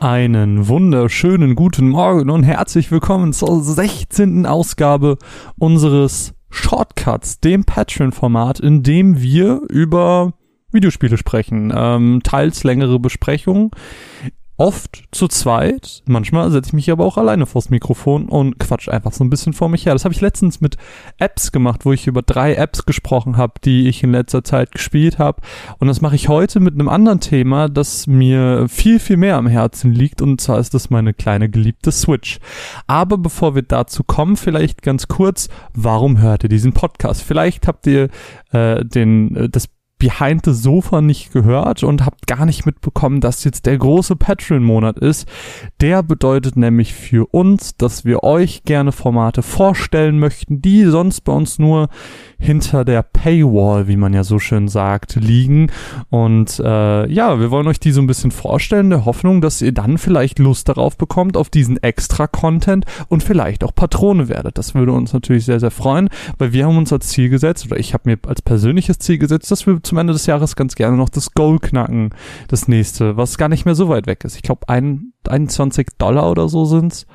Einen wunderschönen guten Morgen und herzlich willkommen zur 16. Ausgabe unseres Shortcuts, dem Patreon-Format, in dem wir über Videospiele sprechen. Ähm, teils längere Besprechungen oft zu zweit. Manchmal setze ich mich aber auch alleine vors Mikrofon und quatsch einfach so ein bisschen vor mich her. Das habe ich letztens mit Apps gemacht, wo ich über drei Apps gesprochen habe, die ich in letzter Zeit gespielt habe. Und das mache ich heute mit einem anderen Thema, das mir viel, viel mehr am Herzen liegt. Und zwar ist das meine kleine geliebte Switch. Aber bevor wir dazu kommen, vielleicht ganz kurz, warum hört ihr diesen Podcast? Vielleicht habt ihr äh, den, äh, das Behind the Sofa nicht gehört und habt gar nicht mitbekommen, dass jetzt der große Patreon-Monat ist. Der bedeutet nämlich für uns, dass wir euch gerne Formate vorstellen möchten, die sonst bei uns nur hinter der Paywall, wie man ja so schön sagt, liegen. Und äh, ja, wir wollen euch die so ein bisschen vorstellen, der Hoffnung, dass ihr dann vielleicht Lust darauf bekommt, auf diesen extra Content und vielleicht auch Patrone werdet. Das würde uns natürlich sehr, sehr freuen, weil wir haben uns als Ziel gesetzt, oder ich habe mir als persönliches Ziel gesetzt, dass wir zum Ende des Jahres ganz gerne noch das Goal knacken, das nächste, was gar nicht mehr so weit weg ist. Ich glaube, ein, 21 Dollar oder so sind's.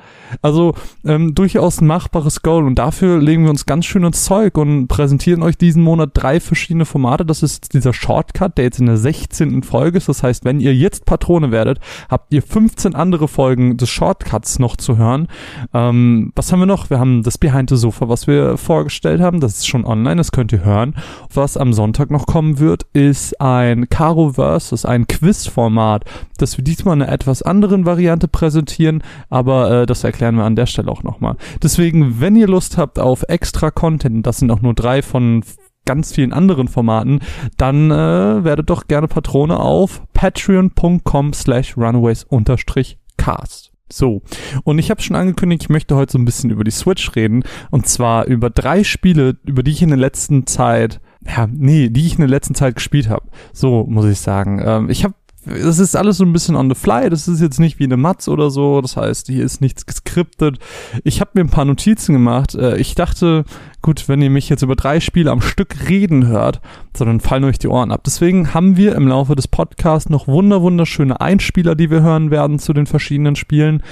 Also ähm, durchaus ein machbares Goal und dafür legen wir uns ganz schön ins Zeug und präsentieren euch diesen Monat drei verschiedene Formate. Das ist dieser Shortcut, der jetzt in der 16. Folge ist. Das heißt, wenn ihr jetzt Patrone werdet, habt ihr 15 andere Folgen des Shortcuts noch zu hören. Ähm, was haben wir noch? Wir haben das Behind the Sofa, was wir vorgestellt haben. Das ist schon online, das könnt ihr hören. Was am Sonntag noch kommen wird, ist ein Caro Versus, ein Quiz-Format, das wir diesmal in einer etwas anderen Variante präsentieren, aber äh, das erklären wir an der Stelle auch nochmal. Deswegen, wenn ihr Lust habt auf extra Content, das sind auch nur drei von ganz vielen anderen Formaten, dann äh, werdet doch gerne Patrone auf patreon.com slash runaways-cast. So, und ich habe schon angekündigt, ich möchte heute so ein bisschen über die Switch reden und zwar über drei Spiele, über die ich in der letzten Zeit, ja, nee, die ich in der letzten Zeit gespielt habe. So muss ich sagen. Ähm, ich habe das ist alles so ein bisschen on the fly. Das ist jetzt nicht wie eine Matz oder so. Das heißt, hier ist nichts geskriptet. Ich habe mir ein paar Notizen gemacht. Äh, ich dachte, gut, wenn ihr mich jetzt über drei Spiele am Stück reden hört, sondern fallen euch die Ohren ab. Deswegen haben wir im Laufe des Podcasts noch wunder wunderschöne Einspieler, die wir hören werden zu den verschiedenen Spielen,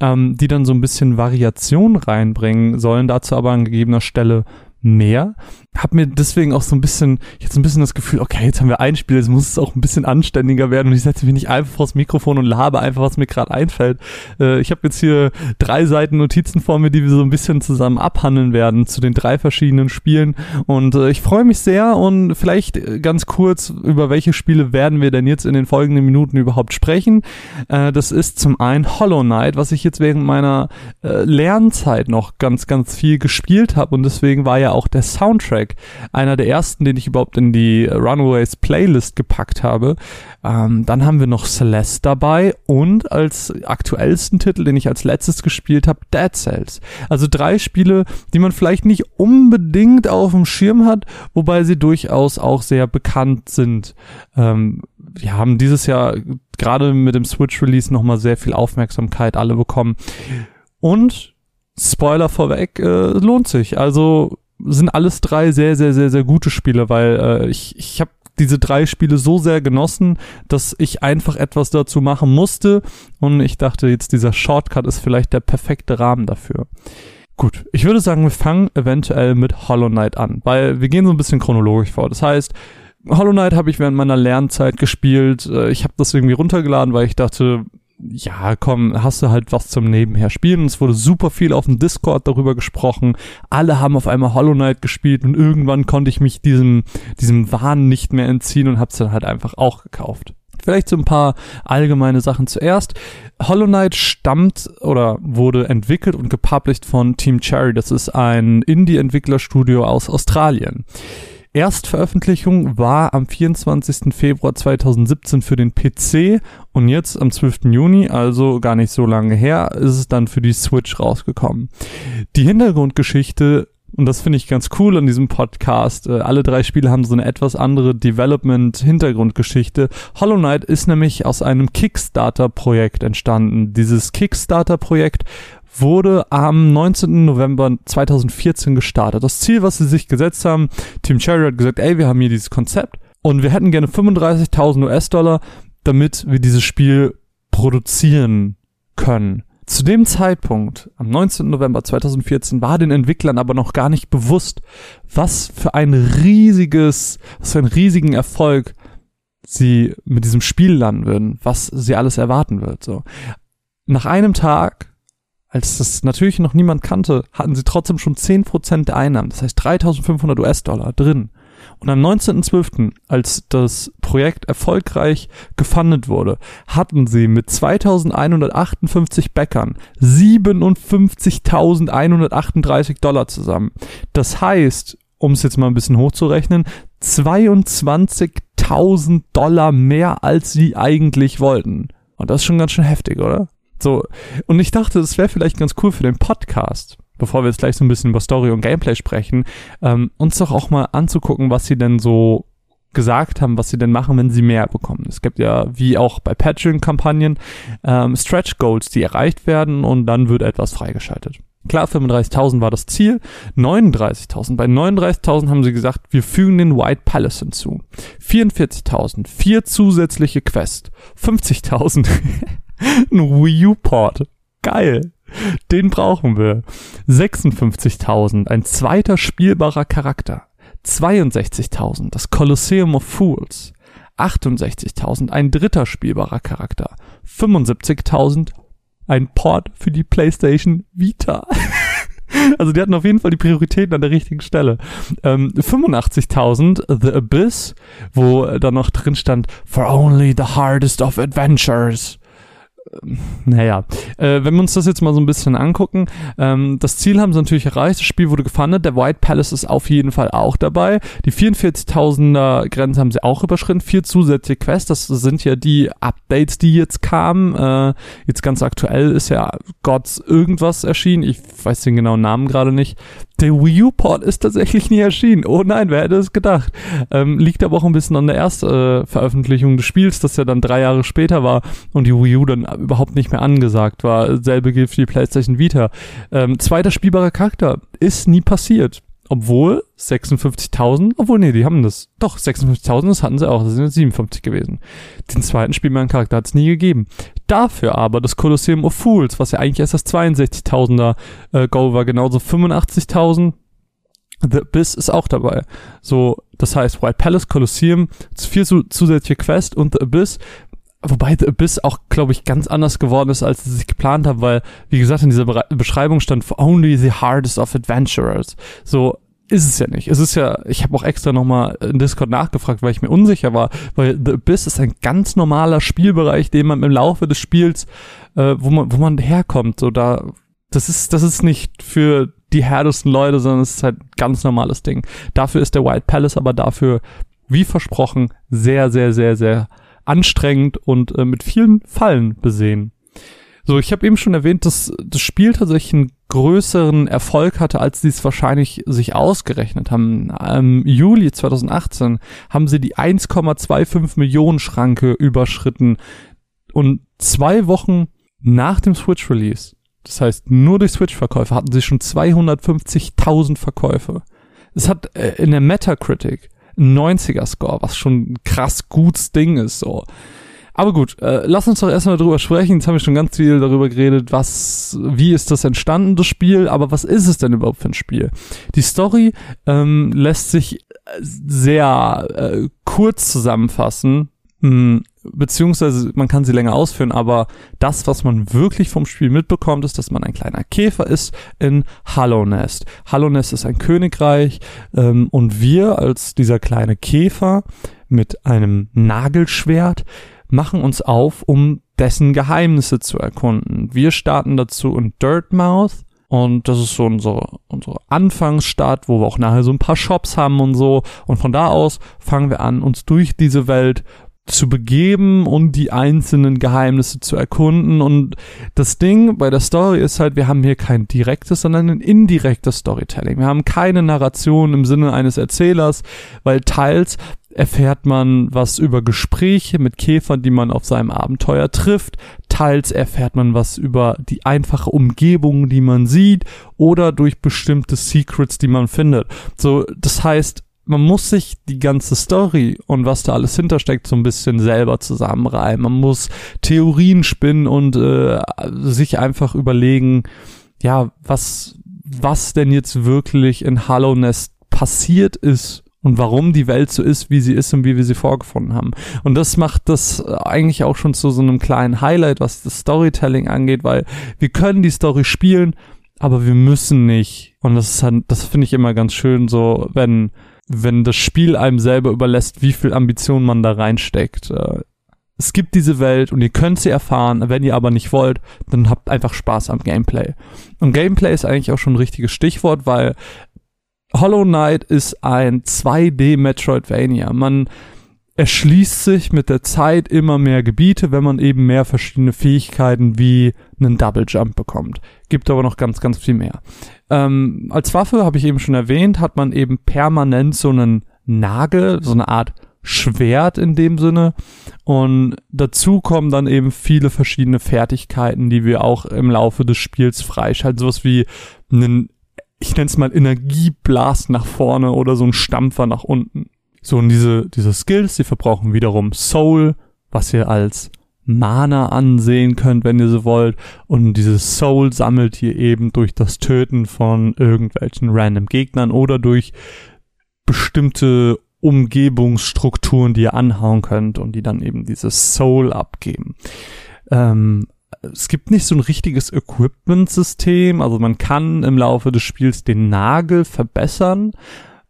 ähm, die dann so ein bisschen Variation reinbringen sollen. Dazu aber an gegebener Stelle mehr. Hab mir deswegen auch so ein bisschen, jetzt ein bisschen das Gefühl, okay, jetzt haben wir ein Spiel, jetzt muss es auch ein bisschen anständiger werden und ich setze mich nicht einfach vors Mikrofon und labe einfach, was mir gerade einfällt. Äh, ich habe jetzt hier drei Seiten Notizen vor mir, die wir so ein bisschen zusammen abhandeln werden zu den drei verschiedenen Spielen und äh, ich freue mich sehr und vielleicht äh, ganz kurz, über welche Spiele werden wir denn jetzt in den folgenden Minuten überhaupt sprechen. Äh, das ist zum einen Hollow Knight, was ich jetzt während meiner äh, Lernzeit noch ganz, ganz viel gespielt habe und deswegen war ja auch der Soundtrack einer der ersten, den ich überhaupt in die Runaways Playlist gepackt habe. Ähm, dann haben wir noch Celeste dabei und als aktuellsten Titel, den ich als letztes gespielt habe, Dead Cells. Also drei Spiele, die man vielleicht nicht unbedingt auf dem Schirm hat, wobei sie durchaus auch sehr bekannt sind. Ähm, wir haben dieses Jahr gerade mit dem Switch Release nochmal sehr viel Aufmerksamkeit alle bekommen. Und Spoiler vorweg, äh, lohnt sich. Also sind alles drei sehr, sehr, sehr, sehr gute Spiele, weil äh, ich, ich habe diese drei Spiele so sehr genossen, dass ich einfach etwas dazu machen musste und ich dachte jetzt dieser Shortcut ist vielleicht der perfekte Rahmen dafür. Gut, ich würde sagen, wir fangen eventuell mit Hollow Knight an, weil wir gehen so ein bisschen chronologisch vor. Das heißt, Hollow Knight habe ich während meiner Lernzeit gespielt. Äh, ich habe das irgendwie runtergeladen, weil ich dachte, ja, komm, hast du halt was zum Nebenher spielen. Es wurde super viel auf dem Discord darüber gesprochen. Alle haben auf einmal Hollow Knight gespielt und irgendwann konnte ich mich diesem, diesem Wahn nicht mehr entziehen und hab's dann halt einfach auch gekauft. Vielleicht so ein paar allgemeine Sachen zuerst. Hollow Knight stammt oder wurde entwickelt und gepublished von Team Cherry. Das ist ein Indie-Entwicklerstudio aus Australien. Erstveröffentlichung war am 24. Februar 2017 für den PC und jetzt am 12. Juni, also gar nicht so lange her, ist es dann für die Switch rausgekommen. Die Hintergrundgeschichte und das finde ich ganz cool an diesem Podcast. Äh, alle drei Spiele haben so eine etwas andere Development-Hintergrundgeschichte. Hollow Knight ist nämlich aus einem Kickstarter-Projekt entstanden. Dieses Kickstarter-Projekt wurde am 19. November 2014 gestartet. Das Ziel, was sie sich gesetzt haben, Team Cherry hat gesagt, ey, wir haben hier dieses Konzept und wir hätten gerne 35.000 US-Dollar, damit wir dieses Spiel produzieren können. Zu dem Zeitpunkt, am 19. November 2014, war den Entwicklern aber noch gar nicht bewusst, was für ein riesiges, was für einen riesigen Erfolg sie mit diesem Spiel landen würden, was sie alles erwarten wird, so. Nach einem Tag, als das natürlich noch niemand kannte, hatten sie trotzdem schon 10% der Einnahmen, das heißt 3500 US-Dollar drin. Und am 19.12., als das Projekt erfolgreich gefundet wurde, hatten sie mit 2158 Bäckern 57.138 Dollar zusammen. Das heißt, um es jetzt mal ein bisschen hochzurechnen, 22.000 Dollar mehr als sie eigentlich wollten. Und das ist schon ganz schön heftig, oder? So. Und ich dachte, das wäre vielleicht ganz cool für den Podcast bevor wir jetzt gleich so ein bisschen über Story und Gameplay sprechen, ähm, uns doch auch mal anzugucken, was sie denn so gesagt haben, was sie denn machen, wenn sie mehr bekommen. Es gibt ja, wie auch bei Patreon-Kampagnen, ähm, Stretch Goals, die erreicht werden und dann wird etwas freigeschaltet. Klar, 35.000 war das Ziel, 39.000. Bei 39.000 haben sie gesagt, wir fügen den White Palace hinzu. 44.000, vier zusätzliche Quests. 50.000, ein Wii U-Port. Geil. Den brauchen wir. 56.000, ein zweiter spielbarer Charakter. 62.000, das Colosseum of Fools. 68.000, ein dritter spielbarer Charakter. 75.000, ein Port für die PlayStation Vita. Also die hatten auf jeden Fall die Prioritäten an der richtigen Stelle. Ähm, 85.000 The Abyss, wo dann noch drin stand For only the hardest of adventures naja, äh, wenn wir uns das jetzt mal so ein bisschen angucken, ähm, das Ziel haben sie natürlich erreicht, das Spiel wurde gefundet, der White Palace ist auf jeden Fall auch dabei, die 44.000er Grenze haben sie auch überschritten, vier zusätzliche Quests, das sind ja die Updates, die jetzt kamen, äh, jetzt ganz aktuell ist ja Gods irgendwas erschienen, ich weiß den genauen Namen gerade nicht, der Wii U-Port ist tatsächlich nie erschienen. Oh nein, wer hätte es gedacht? Ähm, liegt aber auch ein bisschen an der Erstveröffentlichung äh, des Spiels, das ja dann drei Jahre später war und die Wii U dann überhaupt nicht mehr angesagt war. Selbe gilt für die PlayStation Vita. Ähm, zweiter spielbarer Charakter ist nie passiert. Obwohl 56.000, obwohl nee, die haben das. Doch, 56.000, das hatten sie auch, das sind jetzt 57 gewesen. Den zweiten spielbaren Charakter hat es nie gegeben. Dafür aber das Colosseum of Fools, was ja eigentlich erst das 62.000er äh, Goal war, genauso 85.000. The Abyss ist auch dabei. So, das heißt White Palace, Colosseum, vier zusätzliche Quest und The Abyss Wobei The Abyss auch, glaube ich, ganz anders geworden ist, als sie sich geplant haben, weil, wie gesagt, in dieser Be Beschreibung stand only the hardest of adventurers. So ist es ja nicht. Es ist ja, ich habe auch extra nochmal in Discord nachgefragt, weil ich mir unsicher war, weil The Abyss ist ein ganz normaler Spielbereich, den man im Laufe des Spiels, äh, wo man, wo man herkommt. So da, das ist, das ist nicht für die härtesten Leute, sondern es ist halt ein ganz normales Ding. Dafür ist der White Palace aber dafür, wie versprochen, sehr, sehr, sehr, sehr anstrengend und äh, mit vielen Fallen besehen. So, ich habe eben schon erwähnt, dass das Spiel tatsächlich einen größeren Erfolg hatte, als sie es wahrscheinlich sich ausgerechnet haben. Im Juli 2018 haben sie die 1,25 Millionen Schranke überschritten und zwei Wochen nach dem Switch-Release, das heißt nur durch Switch-Verkäufe, hatten sie schon 250.000 Verkäufe. Es hat äh, in der Metacritic 90er Score, was schon ein krass gutes Ding ist, so. Aber gut, äh, lass uns doch erstmal drüber sprechen. Jetzt haben wir schon ganz viel darüber geredet, was, wie ist das entstanden, das Spiel, aber was ist es denn überhaupt für ein Spiel? Die Story ähm, lässt sich sehr äh, kurz zusammenfassen. Hm, beziehungsweise man kann sie länger ausführen, aber das, was man wirklich vom Spiel mitbekommt, ist, dass man ein kleiner Käfer ist in Hallownest. Hallownest ist ein Königreich ähm, und wir als dieser kleine Käfer mit einem Nagelschwert machen uns auf, um dessen Geheimnisse zu erkunden. Wir starten dazu in Dirtmouth und das ist so unsere, unsere Anfangsstadt, wo wir auch nachher so ein paar Shops haben und so. Und von da aus fangen wir an, uns durch diese Welt zu begeben und die einzelnen Geheimnisse zu erkunden. Und das Ding bei der Story ist halt, wir haben hier kein direktes, sondern ein indirektes Storytelling. Wir haben keine Narration im Sinne eines Erzählers, weil teils erfährt man was über Gespräche mit Käfern, die man auf seinem Abenteuer trifft. Teils erfährt man was über die einfache Umgebung, die man sieht oder durch bestimmte Secrets, die man findet. So, das heißt, man muss sich die ganze Story und was da alles hintersteckt so ein bisschen selber zusammenreimen. Man muss Theorien spinnen und äh, sich einfach überlegen, ja, was was denn jetzt wirklich in Hollow Nest passiert ist und warum die Welt so ist, wie sie ist und wie wir sie vorgefunden haben. Und das macht das eigentlich auch schon zu so einem kleinen Highlight, was das Storytelling angeht, weil wir können die Story spielen, aber wir müssen nicht. Und das ist halt, das finde ich immer ganz schön so, wenn wenn das Spiel einem selber überlässt, wie viel Ambition man da reinsteckt. Äh, es gibt diese Welt und ihr könnt sie erfahren, wenn ihr aber nicht wollt, dann habt einfach Spaß am Gameplay. Und Gameplay ist eigentlich auch schon ein richtiges Stichwort, weil Hollow Knight ist ein 2D Metroidvania. Man erschließt sich mit der Zeit immer mehr Gebiete, wenn man eben mehr verschiedene Fähigkeiten wie einen Double Jump bekommt. Gibt aber noch ganz, ganz viel mehr. Ähm, als Waffe, habe ich eben schon erwähnt, hat man eben permanent so einen Nagel, so eine Art Schwert in dem Sinne. Und dazu kommen dann eben viele verschiedene Fertigkeiten, die wir auch im Laufe des Spiels freischalten. Sowas wie einen, ich nenne es mal Energieblast nach vorne oder so ein Stampfer nach unten. So, und diese, diese Skills, die verbrauchen wiederum Soul, was ihr als Mana ansehen könnt, wenn ihr so wollt. Und dieses Soul sammelt ihr eben durch das Töten von irgendwelchen random Gegnern oder durch bestimmte Umgebungsstrukturen, die ihr anhauen könnt und die dann eben dieses Soul abgeben. Ähm, es gibt nicht so ein richtiges Equipment-System, also man kann im Laufe des Spiels den Nagel verbessern,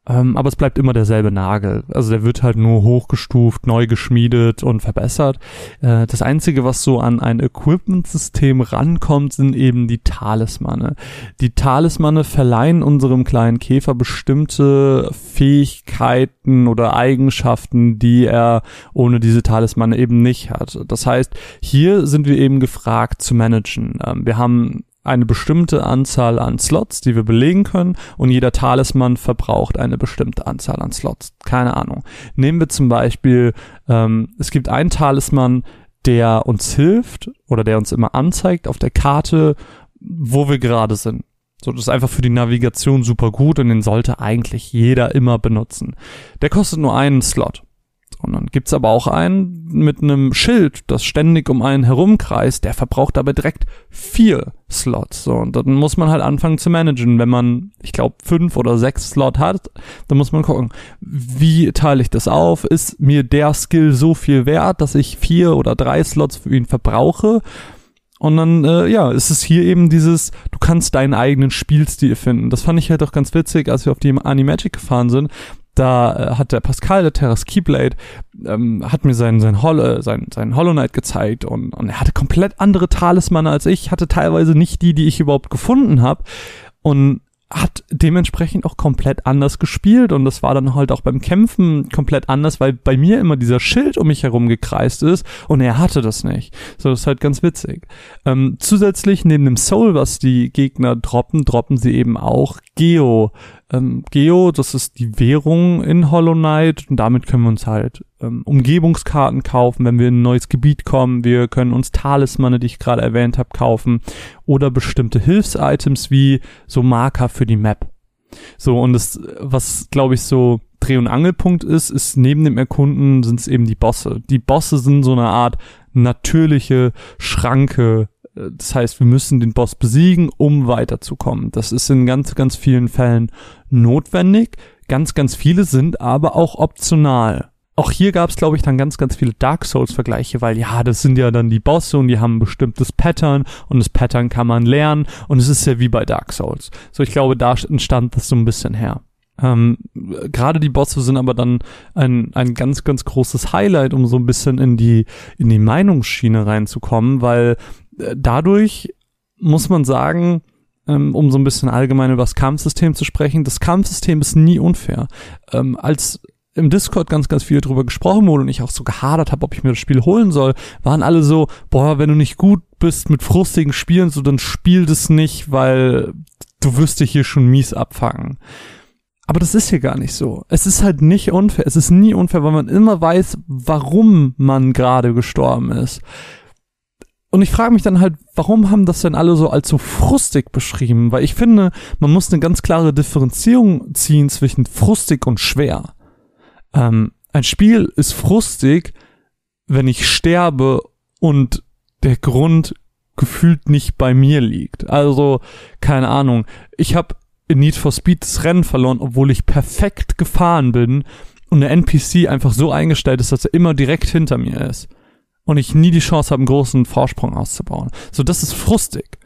ähm, aber es bleibt immer derselbe Nagel. Also der wird halt nur hochgestuft, neu geschmiedet und verbessert. Äh, das Einzige, was so an ein Equipment-System rankommt, sind eben die Talismane. Die Talismane verleihen unserem kleinen Käfer bestimmte Fähigkeiten oder Eigenschaften, die er ohne diese Talismane eben nicht hat. Das heißt, hier sind wir eben gefragt zu managen. Ähm, wir haben eine bestimmte Anzahl an Slots, die wir belegen können und jeder Talisman verbraucht eine bestimmte Anzahl an Slots. Keine Ahnung. Nehmen wir zum Beispiel, ähm, es gibt einen Talisman, der uns hilft oder der uns immer anzeigt auf der Karte, wo wir gerade sind. So, das ist einfach für die Navigation super gut und den sollte eigentlich jeder immer benutzen. Der kostet nur einen Slot. Und dann gibt's aber auch einen mit einem Schild, das ständig um einen herumkreist, der verbraucht aber direkt vier Slots. So, und dann muss man halt anfangen zu managen. Wenn man, ich glaube, fünf oder sechs Slot hat, dann muss man gucken, wie teile ich das auf? Ist mir der Skill so viel wert, dass ich vier oder drei Slots für ihn verbrauche? Und dann, äh, ja, ist es hier eben dieses, du kannst deinen eigenen Spielstil finden. Das fand ich halt auch ganz witzig, als wir auf die Animagic gefahren sind da äh, hat der Pascal, der Terras Keyblade, ähm, hat mir sein, sein, Hol sein, sein Hollow Knight gezeigt und, und er hatte komplett andere Talismane als ich, hatte teilweise nicht die, die ich überhaupt gefunden habe und hat dementsprechend auch komplett anders gespielt und das war dann halt auch beim Kämpfen komplett anders, weil bei mir immer dieser Schild um mich herum gekreist ist und er hatte das nicht. So, das ist halt ganz witzig. Ähm, zusätzlich neben dem Soul, was die Gegner droppen, droppen sie eben auch Geo ähm, Geo, das ist die Währung in Hollow Knight und damit können wir uns halt ähm, Umgebungskarten kaufen, wenn wir in ein neues Gebiet kommen. Wir können uns Talismane, die ich gerade erwähnt habe, kaufen oder bestimmte Hilfsitems wie so Marker für die Map. So und das, was glaube ich so Dreh- und Angelpunkt ist, ist neben dem Erkunden sind es eben die Bosse. Die Bosse sind so eine Art natürliche Schranke das heißt, wir müssen den Boss besiegen, um weiterzukommen. Das ist in ganz, ganz vielen Fällen notwendig. Ganz, ganz viele sind aber auch optional. Auch hier gab es, glaube ich, dann ganz, ganz viele Dark Souls-Vergleiche, weil ja, das sind ja dann die Bosse und die haben ein bestimmtes Pattern und das Pattern kann man lernen und es ist ja wie bei Dark Souls. So, ich glaube, da entstand das so ein bisschen her. Ähm, Gerade die Bosse sind aber dann ein, ein ganz, ganz großes Highlight, um so ein bisschen in die, in die Meinungsschiene reinzukommen, weil dadurch muss man sagen, ähm, um so ein bisschen allgemein über das Kampfsystem zu sprechen, das Kampfsystem ist nie unfair. Ähm, als im Discord ganz, ganz viel drüber gesprochen wurde und ich auch so gehadert habe, ob ich mir das Spiel holen soll, waren alle so, boah, wenn du nicht gut bist mit frustigen Spielen, so dann spiel das nicht, weil du wirst dich hier schon mies abfangen. Aber das ist hier gar nicht so. Es ist halt nicht unfair. Es ist nie unfair, weil man immer weiß, warum man gerade gestorben ist. Und ich frage mich dann halt, warum haben das denn alle so als so frustig beschrieben? Weil ich finde, man muss eine ganz klare Differenzierung ziehen zwischen frustig und schwer. Ähm, ein Spiel ist frustig, wenn ich sterbe und der Grund gefühlt nicht bei mir liegt. Also, keine Ahnung. Ich habe in Need for Speed das Rennen verloren, obwohl ich perfekt gefahren bin und der NPC einfach so eingestellt ist, dass er immer direkt hinter mir ist und ich nie die Chance habe, einen großen Vorsprung auszubauen. So, das ist frustig.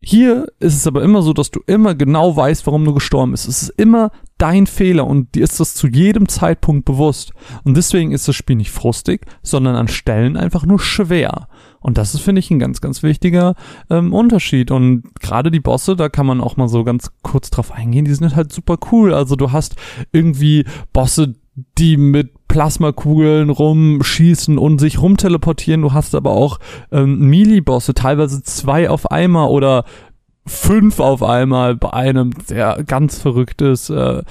Hier ist es aber immer so, dass du immer genau weißt, warum du gestorben bist. Es ist immer dein Fehler und dir ist das zu jedem Zeitpunkt bewusst. Und deswegen ist das Spiel nicht frustig, sondern an Stellen einfach nur schwer. Und das ist, finde ich, ein ganz, ganz wichtiger ähm, Unterschied. Und gerade die Bosse, da kann man auch mal so ganz kurz drauf eingehen, die sind halt super cool. Also du hast irgendwie Bosse, die mit Plasmakugeln rumschießen und sich rumteleportieren. Du hast aber auch ähm, Melee-Bosse, teilweise zwei auf einmal oder fünf auf einmal bei einem, der ganz verrückt ist. Äh,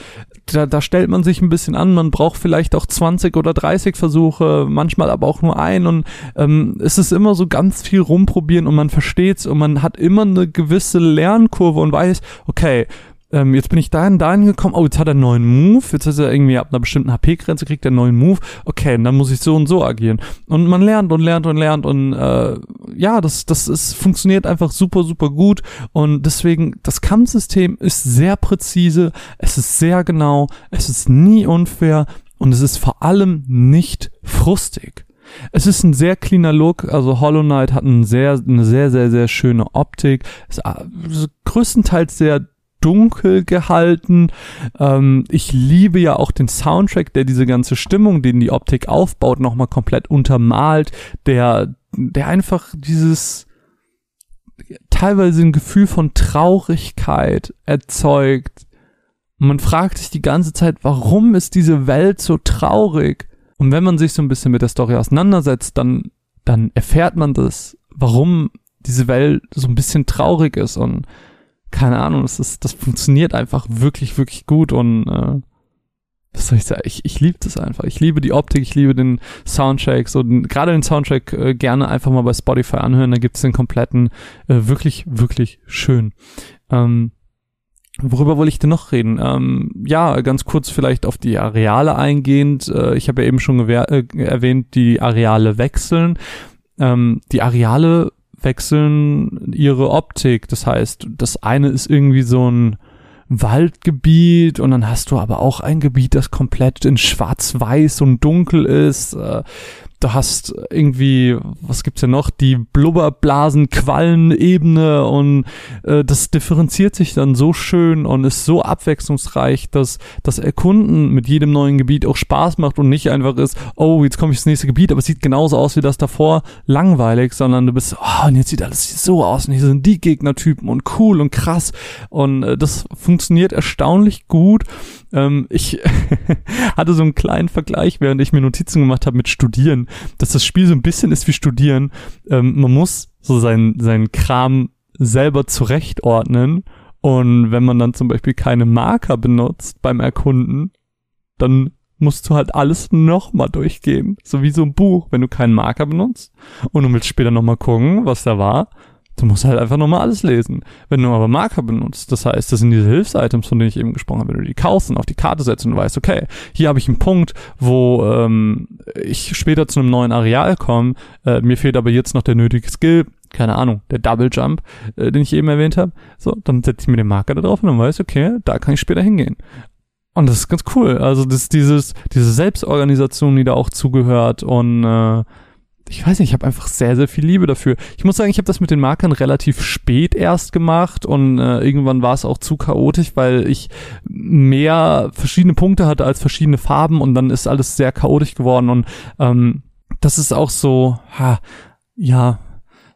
da, da stellt man sich ein bisschen an, man braucht vielleicht auch 20 oder 30 Versuche, manchmal aber auch nur ein und ähm, es ist immer so ganz viel rumprobieren und man versteht's und man hat immer eine gewisse Lernkurve und weiß, okay, ähm, jetzt bin ich dahin, dahin gekommen, oh, jetzt hat er einen neuen Move, jetzt ist er irgendwie ab einer bestimmten HP-Grenze, kriegt er einen neuen Move, okay, und dann muss ich so und so agieren. Und man lernt und lernt und lernt und äh, ja, das, das ist, funktioniert einfach super, super gut. Und deswegen, das Kampfsystem ist sehr präzise, es ist sehr genau, es ist nie unfair. Und es ist vor allem nicht frustig. Es ist ein sehr cleaner Look, also Hollow Knight hat eine sehr, eine sehr, sehr, sehr schöne Optik, ist äh, größtenteils sehr dunkel gehalten. Ähm, ich liebe ja auch den Soundtrack, der diese ganze Stimmung, den die Optik aufbaut, nochmal komplett untermalt, der, der einfach dieses teilweise ein Gefühl von Traurigkeit erzeugt. man fragt sich die ganze Zeit, warum ist diese Welt so traurig? Und wenn man sich so ein bisschen mit der Story auseinandersetzt, dann, dann erfährt man das, warum diese Welt so ein bisschen traurig ist und keine Ahnung, das ist, das funktioniert einfach wirklich, wirklich gut und äh, was soll ich sagen? Ich, ich liebe das einfach. Ich liebe die Optik, ich liebe den Soundtrack. So gerade den Soundtrack äh, gerne einfach mal bei Spotify anhören. Da gibt's den kompletten. Äh, wirklich, wirklich schön. Ähm, worüber wollte ich denn noch reden? Ähm, ja, ganz kurz vielleicht auf die Areale eingehend. Äh, ich habe ja eben schon äh, erwähnt, die Areale wechseln. Ähm, die Areale wechseln ihre Optik. Das heißt, das eine ist irgendwie so ein Waldgebiet und dann hast du aber auch ein Gebiet, das komplett in schwarz-weiß und dunkel ist. Du hast irgendwie, was gibt's denn noch, die Blubberblasen, Quallenebene und äh, das differenziert sich dann so schön und ist so abwechslungsreich, dass das Erkunden mit jedem neuen Gebiet auch Spaß macht und nicht einfach ist, oh, jetzt komme ich ins nächste Gebiet, aber es sieht genauso aus wie das davor, langweilig, sondern du bist, oh, und jetzt sieht alles so aus und hier sind die Gegnertypen und cool und krass. Und äh, das funktioniert erstaunlich gut ähm, ich hatte so einen kleinen Vergleich, während ich mir Notizen gemacht habe mit Studieren, dass das Spiel so ein bisschen ist wie Studieren. Ähm, man muss so seinen, seinen Kram selber zurechtordnen. Und wenn man dann zum Beispiel keine Marker benutzt beim Erkunden, dann musst du halt alles nochmal durchgehen. So wie so ein Buch, wenn du keinen Marker benutzt und du willst später nochmal gucken, was da war, Du musst halt einfach nochmal alles lesen. Wenn du aber Marker benutzt, das heißt, das sind diese Hilfsitems, von denen ich eben gesprochen habe, wenn du die kaufst und auf die Karte setzt und weißt, okay, hier habe ich einen Punkt, wo ähm, ich später zu einem neuen Areal komme, äh, mir fehlt aber jetzt noch der nötige Skill, keine Ahnung, der Double Jump, äh, den ich eben erwähnt habe. So, dann setze ich mir den Marker da drauf und dann weiß okay, da kann ich später hingehen. Und das ist ganz cool. Also das dieses, diese Selbstorganisation, die da auch zugehört und äh, ich weiß nicht, ich habe einfach sehr, sehr viel Liebe dafür. Ich muss sagen, ich habe das mit den Markern relativ spät erst gemacht und äh, irgendwann war es auch zu chaotisch, weil ich mehr verschiedene Punkte hatte als verschiedene Farben und dann ist alles sehr chaotisch geworden und ähm, das ist auch so, ha, ja,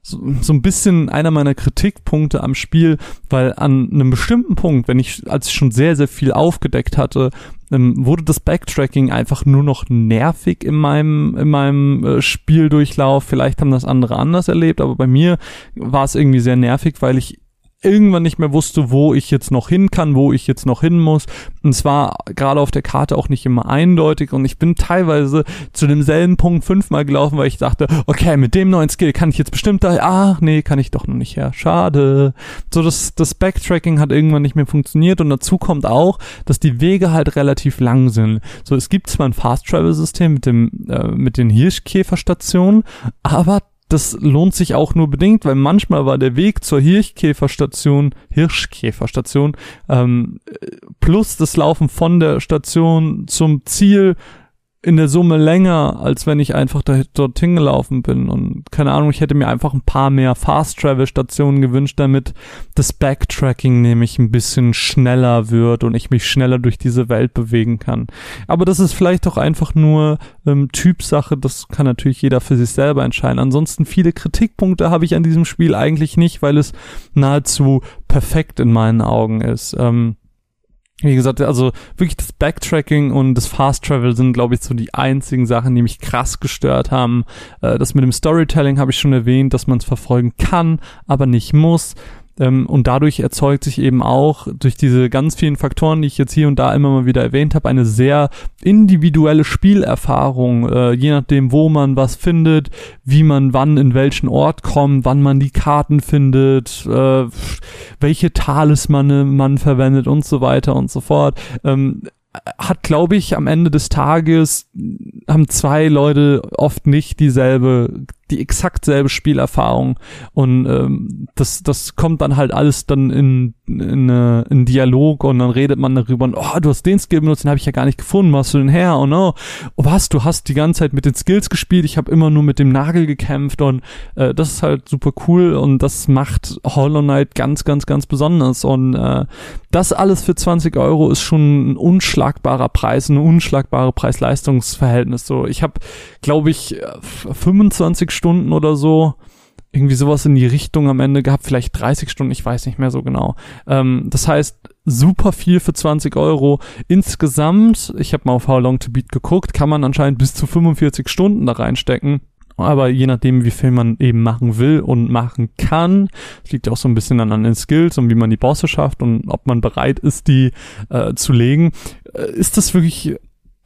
so, so ein bisschen einer meiner Kritikpunkte am Spiel, weil an einem bestimmten Punkt, wenn ich, als ich schon sehr, sehr viel aufgedeckt hatte, ähm, wurde das Backtracking einfach nur noch nervig in meinem, in meinem äh, Spieldurchlauf. Vielleicht haben das andere anders erlebt, aber bei mir war es irgendwie sehr nervig, weil ich irgendwann nicht mehr wusste, wo ich jetzt noch hin kann, wo ich jetzt noch hin muss. Und zwar gerade auf der Karte auch nicht immer eindeutig. Und ich bin teilweise zu demselben Punkt fünfmal gelaufen, weil ich dachte, okay, mit dem neuen Skill kann ich jetzt bestimmt da, ach nee, kann ich doch noch nicht her. Schade. So, das, das Backtracking hat irgendwann nicht mehr funktioniert. Und dazu kommt auch, dass die Wege halt relativ lang sind. So, es gibt zwar ein Fast-Travel-System mit dem, äh, mit den Hirschkäferstationen, aber das lohnt sich auch nur bedingt, weil manchmal war der Weg zur Hirschkäferstation, Hirschkäferstation, ähm, plus das Laufen von der Station zum Ziel in der Summe länger, als wenn ich einfach da, dorthin gelaufen bin. Und keine Ahnung, ich hätte mir einfach ein paar mehr Fast-Travel-Stationen gewünscht, damit das Backtracking nämlich ein bisschen schneller wird und ich mich schneller durch diese Welt bewegen kann. Aber das ist vielleicht auch einfach nur ähm, Typsache, das kann natürlich jeder für sich selber entscheiden. Ansonsten viele Kritikpunkte habe ich an diesem Spiel eigentlich nicht, weil es nahezu perfekt in meinen Augen ist. Ähm, wie gesagt, also wirklich das Backtracking und das Fast Travel sind, glaube ich, so die einzigen Sachen, die mich krass gestört haben. Äh, das mit dem Storytelling habe ich schon erwähnt, dass man es verfolgen kann, aber nicht muss. Ähm, und dadurch erzeugt sich eben auch durch diese ganz vielen Faktoren, die ich jetzt hier und da immer mal wieder erwähnt habe, eine sehr individuelle Spielerfahrung, äh, je nachdem, wo man was findet, wie man wann in welchen Ort kommt, wann man die Karten findet, äh, welche Talismane man verwendet und so weiter und so fort. Ähm, hat, glaube ich, am Ende des Tages haben zwei Leute oft nicht dieselbe die exakt selbe Spielerfahrung und ähm, das das kommt dann halt alles dann in in, äh, in Dialog und dann redet man darüber und oh du hast den Skill benutzt den habe ich ja gar nicht gefunden was du denn her oh no oh, was du hast die ganze Zeit mit den Skills gespielt ich habe immer nur mit dem Nagel gekämpft und äh, das ist halt super cool und das macht Hollow Knight ganz ganz ganz besonders und äh, das alles für 20 Euro ist schon ein unschlagbarer Preis ein unschlagbare Preis-Leistungs-Verhältnis. So ich habe glaube ich 25 äh, Stunden oder so. Irgendwie sowas in die Richtung am Ende gehabt, vielleicht 30 Stunden, ich weiß nicht mehr so genau. Ähm, das heißt, super viel für 20 Euro. Insgesamt, ich habe mal auf How Long to Beat geguckt, kann man anscheinend bis zu 45 Stunden da reinstecken. Aber je nachdem, wie viel man eben machen will und machen kann, liegt ja auch so ein bisschen dann an den Skills und wie man die Bosse schafft und ob man bereit ist, die äh, zu legen, äh, ist das wirklich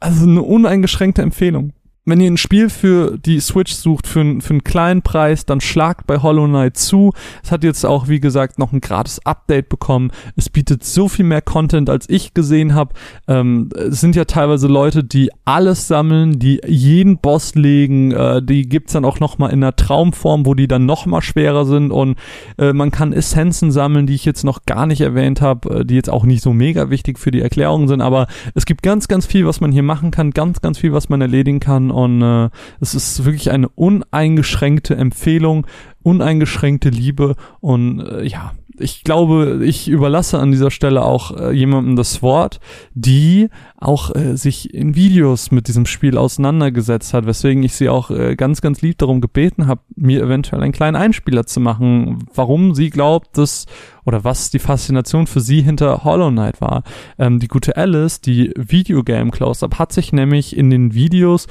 also eine uneingeschränkte Empfehlung wenn ihr ein Spiel für die Switch sucht, für, für einen kleinen Preis, dann schlagt bei Hollow Knight zu. Es hat jetzt auch, wie gesagt, noch ein gratis Update bekommen. Es bietet so viel mehr Content, als ich gesehen habe. Ähm, es sind ja teilweise Leute, die alles sammeln, die jeden Boss legen. Äh, die gibt's dann auch noch mal in einer Traumform, wo die dann noch mal schwerer sind. Und äh, man kann Essenzen sammeln, die ich jetzt noch gar nicht erwähnt habe, äh, die jetzt auch nicht so mega wichtig für die Erklärung sind. Aber es gibt ganz, ganz viel, was man hier machen kann, ganz, ganz viel, was man erledigen kann und äh, es ist wirklich eine uneingeschränkte Empfehlung, uneingeschränkte Liebe und äh, ja, ich glaube, ich überlasse an dieser Stelle auch äh, jemandem das Wort, die auch äh, sich in Videos mit diesem Spiel auseinandergesetzt hat, weswegen ich sie auch äh, ganz, ganz lieb darum gebeten habe, mir eventuell einen kleinen Einspieler zu machen, warum sie glaubt, dass oder was die Faszination für sie hinter Hollow Knight war. Ähm, die gute Alice, die Videogame Close-Up, hat sich nämlich in den Videos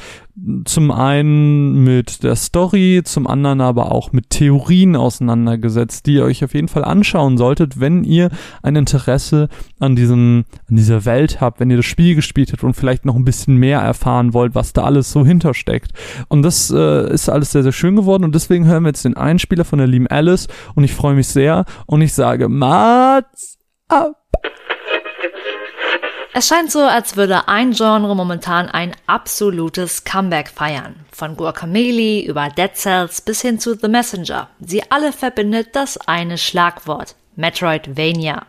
zum einen mit der Story, zum anderen aber auch mit Theorien auseinandergesetzt, die ihr euch auf jeden Fall anschauen solltet, wenn ihr ein Interesse an diesem, an dieser Welt habt, wenn ihr das Spiel gespielt habt und vielleicht noch ein bisschen mehr erfahren wollt, was da alles so hintersteckt. Und das äh, ist alles sehr, sehr schön geworden und deswegen hören wir jetzt den Einspieler von der lieben Alice und ich freue mich sehr und ich sage sage Mats ab. Es scheint so, als würde ein Genre momentan ein absolutes Comeback feiern. Von Guacamole über Dead Cells bis hin zu The Messenger. Sie alle verbindet das eine Schlagwort. Metroidvania.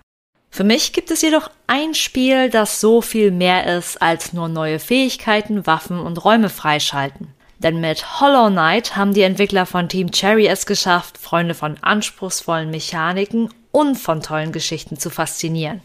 Für mich gibt es jedoch ein Spiel, das so viel mehr ist als nur neue Fähigkeiten, Waffen und Räume freischalten. Denn mit Hollow Knight haben die Entwickler von Team Cherry es geschafft, Freunde von anspruchsvollen Mechaniken und von tollen Geschichten zu faszinieren.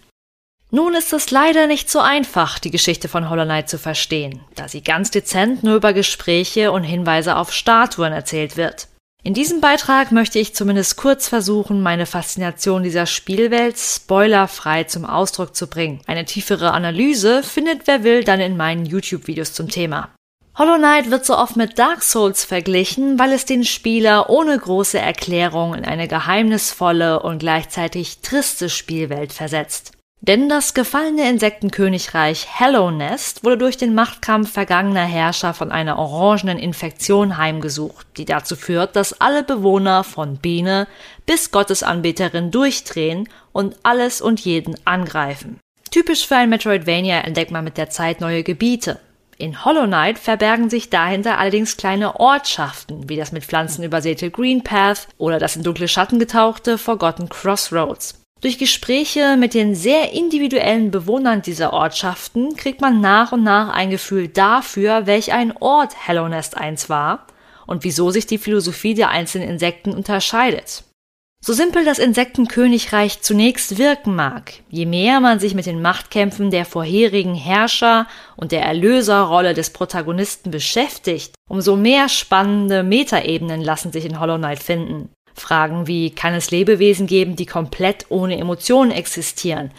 Nun ist es leider nicht so einfach, die Geschichte von Hollow Knight zu verstehen, da sie ganz dezent nur über Gespräche und Hinweise auf Statuen erzählt wird. In diesem Beitrag möchte ich zumindest kurz versuchen, meine Faszination dieser Spielwelt spoilerfrei zum Ausdruck zu bringen. Eine tiefere Analyse findet wer will dann in meinen YouTube-Videos zum Thema. Hollow Knight wird so oft mit Dark Souls verglichen, weil es den Spieler ohne große Erklärung in eine geheimnisvolle und gleichzeitig triste Spielwelt versetzt. Denn das gefallene Insektenkönigreich Hello Nest wurde durch den Machtkampf vergangener Herrscher von einer orangenen Infektion heimgesucht, die dazu führt, dass alle Bewohner von Biene bis Gottesanbeterin durchdrehen und alles und jeden angreifen. Typisch für ein Metroidvania entdeckt man mit der Zeit neue Gebiete. In Hollow Knight verbergen sich dahinter allerdings kleine Ortschaften, wie das mit Pflanzen übersäte Green Path oder das in dunkle Schatten getauchte Forgotten Crossroads. Durch Gespräche mit den sehr individuellen Bewohnern dieser Ortschaften kriegt man nach und nach ein Gefühl dafür, welch ein Ort Hello Nest 1 war und wieso sich die Philosophie der einzelnen Insekten unterscheidet. So simpel das Insektenkönigreich zunächst wirken mag, je mehr man sich mit den Machtkämpfen der vorherigen Herrscher und der Erlöserrolle des Protagonisten beschäftigt, umso mehr spannende Metaebenen lassen sich in Hollow Knight finden. Fragen wie, kann es Lebewesen geben, die komplett ohne Emotionen existieren?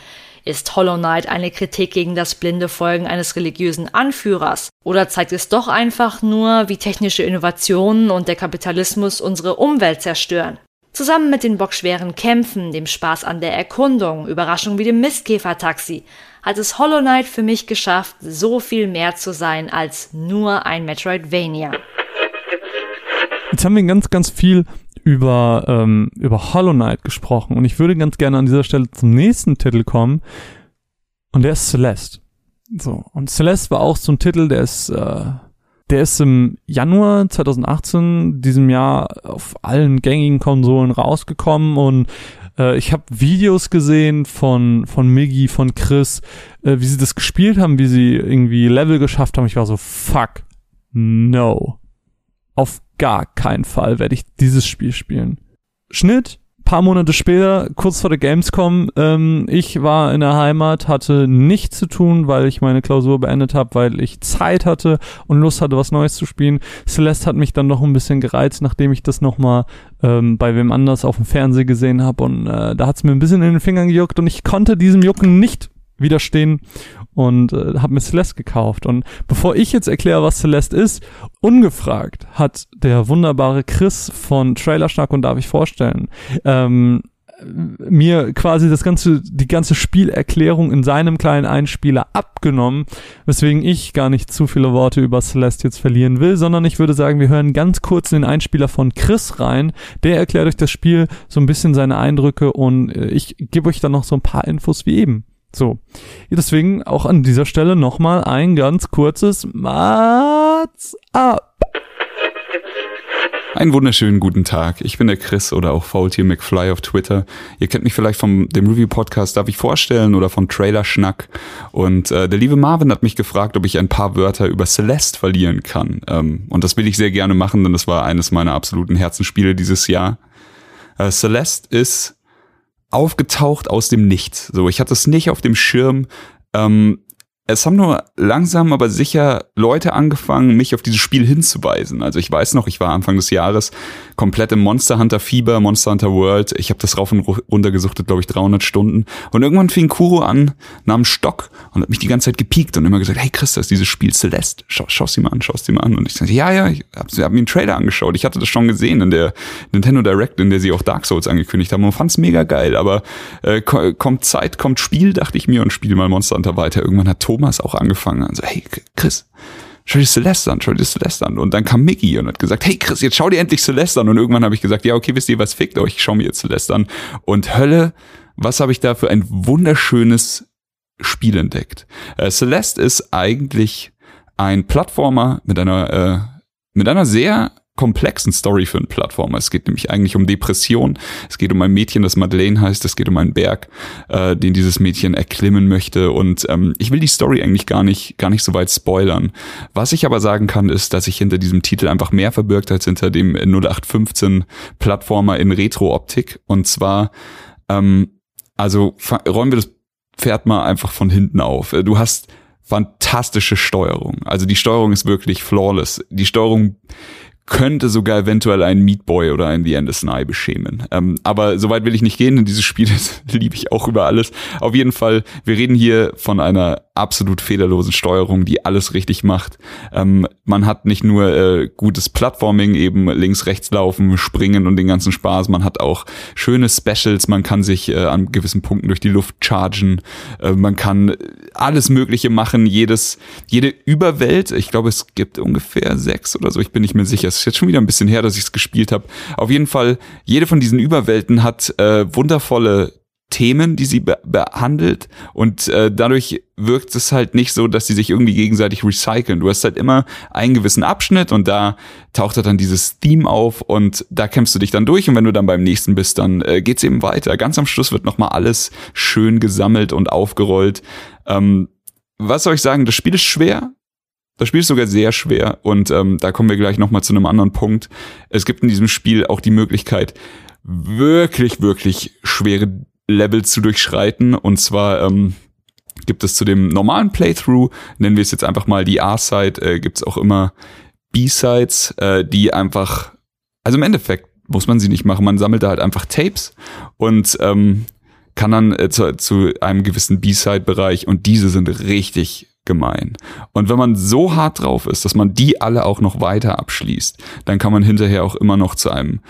Ist Hollow Knight eine Kritik gegen das blinde Folgen eines religiösen Anführers? Oder zeigt es doch einfach nur, wie technische Innovationen und der Kapitalismus unsere Umwelt zerstören? Zusammen mit den bockschweren Kämpfen, dem Spaß an der Erkundung, Überraschungen wie dem Mistkäfer-Taxi, hat es Hollow Knight für mich geschafft, so viel mehr zu sein als nur ein Metroidvania. Jetzt haben wir ganz, ganz viel über, ähm, über Hollow Knight gesprochen und ich würde ganz gerne an dieser Stelle zum nächsten Titel kommen und der ist Celeste. So, und Celeste war auch so ein Titel, der ist, äh, der ist im Januar 2018 diesem Jahr auf allen gängigen Konsolen rausgekommen und äh, ich habe Videos gesehen von von Miggy, von Chris, äh, wie sie das gespielt haben, wie sie irgendwie Level geschafft haben. Ich war so fuck no. Auf gar keinen Fall werde ich dieses Spiel spielen. Schnitt, paar Monate später, kurz vor der Gamescom, ähm, ich war in der Heimat, hatte nichts zu tun, weil ich meine Klausur beendet habe, weil ich Zeit hatte und Lust hatte, was Neues zu spielen. Celeste hat mich dann noch ein bisschen gereizt, nachdem ich das nochmal ähm, bei wem anders auf dem Fernsehen gesehen habe und äh, da hat es mir ein bisschen in den Fingern gejuckt und ich konnte diesem Jucken nicht widerstehen und äh, habe mir Celeste gekauft. Und bevor ich jetzt erkläre, was Celeste ist, ungefragt hat der wunderbare Chris von Trailerschnack und darf ich vorstellen, ähm, mir quasi das ganze, die ganze Spielerklärung in seinem kleinen Einspieler abgenommen, weswegen ich gar nicht zu viele Worte über Celeste jetzt verlieren will, sondern ich würde sagen, wir hören ganz kurz in den Einspieler von Chris rein. Der erklärt euch das Spiel so ein bisschen seine Eindrücke und äh, ich gebe euch dann noch so ein paar Infos wie eben. So, deswegen auch an dieser Stelle nochmal ein ganz kurzes Mats ab. Einen wunderschönen guten Tag. Ich bin der Chris oder auch Faultier McFly auf Twitter. Ihr kennt mich vielleicht vom dem Review Podcast Darf ich vorstellen oder vom Trailer Schnack. Und äh, der liebe Marvin hat mich gefragt, ob ich ein paar Wörter über Celeste verlieren kann. Ähm, und das will ich sehr gerne machen, denn das war eines meiner absoluten Herzensspiele dieses Jahr. Äh, Celeste ist aufgetaucht aus dem Nichts. So, ich hatte es nicht auf dem Schirm. Ähm, es haben nur langsam aber sicher Leute angefangen, mich auf dieses Spiel hinzuweisen. Also ich weiß noch, ich war Anfang des Jahres komplett im Monster Hunter Fieber, Monster Hunter World. Ich habe das rauf und runter gesuchtet, glaube ich, 300 Stunden. Und irgendwann fing Kuro an, nahm Stock und hat mich die ganze Zeit gepiekt und immer gesagt, hey Chris, das ist dieses Spiel Celeste. Schau, schau sie mal an, schau sie mal an. Und ich sagte, ja, ja, ich habe hab mir einen Trailer angeschaut. Ich hatte das schon gesehen in der Nintendo Direct, in der sie auch Dark Souls angekündigt haben und fand's mega geil. Aber äh, kommt Zeit, kommt Spiel, dachte ich mir und spiele mal Monster Hunter weiter. Irgendwann hat Thomas auch angefangen und hey Chris, schau dir Celeste an, schau dir Celeste an. Und dann kam Mickey und hat gesagt, hey Chris, jetzt schau dir endlich Celeste an. Und irgendwann habe ich gesagt, ja, okay, wisst ihr was, fickt euch, ich schau mir jetzt Celeste an. Und Hölle, was habe ich da für ein wunderschönes Spiel entdeckt. Äh, Celeste ist eigentlich ein Plattformer mit einer, äh, mit einer sehr komplexen Story für einen Plattformer. Es geht nämlich eigentlich um Depression. Es geht um ein Mädchen, das Madeleine heißt. Es geht um einen Berg, äh, den dieses Mädchen erklimmen möchte. Und ähm, ich will die Story eigentlich gar nicht, gar nicht so weit spoilern. Was ich aber sagen kann, ist, dass sich hinter diesem Titel einfach mehr verbirgt als hinter dem 0815 Plattformer in Retro-Optik. Und zwar, ähm, also räumen wir das Pferd mal einfach von hinten auf. Du hast fantastische Steuerung. Also die Steuerung ist wirklich flawless. Die Steuerung könnte sogar eventuell einen Meat Boy oder einen The End of Nye beschämen. Ähm, aber soweit will ich nicht gehen, denn dieses Spiel liebe ich auch über alles. Auf jeden Fall, wir reden hier von einer absolut fehlerlosen Steuerung, die alles richtig macht. Ähm, man hat nicht nur äh, gutes Plattforming, eben links, rechts laufen, springen und den ganzen Spaß, man hat auch schöne Specials, man kann sich äh, an gewissen Punkten durch die Luft chargen, äh, man kann alles Mögliche machen, jedes, jede Überwelt, ich glaube, es gibt ungefähr sechs oder so, ich bin nicht mehr sicher, es ist jetzt schon wieder ein bisschen her, dass ich es gespielt habe. Auf jeden Fall, jede von diesen Überwelten hat äh, wundervolle Themen, die sie be behandelt und äh, dadurch wirkt es halt nicht so, dass sie sich irgendwie gegenseitig recyceln. Du hast halt immer einen gewissen Abschnitt und da taucht halt dann dieses Theme auf und da kämpfst du dich dann durch und wenn du dann beim nächsten bist, dann äh, geht's eben weiter. Ganz am Schluss wird nochmal alles schön gesammelt und aufgerollt. Ähm, was soll ich sagen, das Spiel ist schwer, das Spiel ist sogar sehr schwer und ähm, da kommen wir gleich nochmal zu einem anderen Punkt. Es gibt in diesem Spiel auch die Möglichkeit, wirklich, wirklich schwere Level zu durchschreiten. Und zwar ähm, gibt es zu dem normalen Playthrough, nennen wir es jetzt einfach mal die A-Side, äh, gibt es auch immer B-Sides, äh, die einfach, also im Endeffekt muss man sie nicht machen, man sammelt da halt einfach Tapes und ähm, kann dann äh, zu, zu einem gewissen B-Side-Bereich und diese sind richtig gemein. Und wenn man so hart drauf ist, dass man die alle auch noch weiter abschließt, dann kann man hinterher auch immer noch zu einem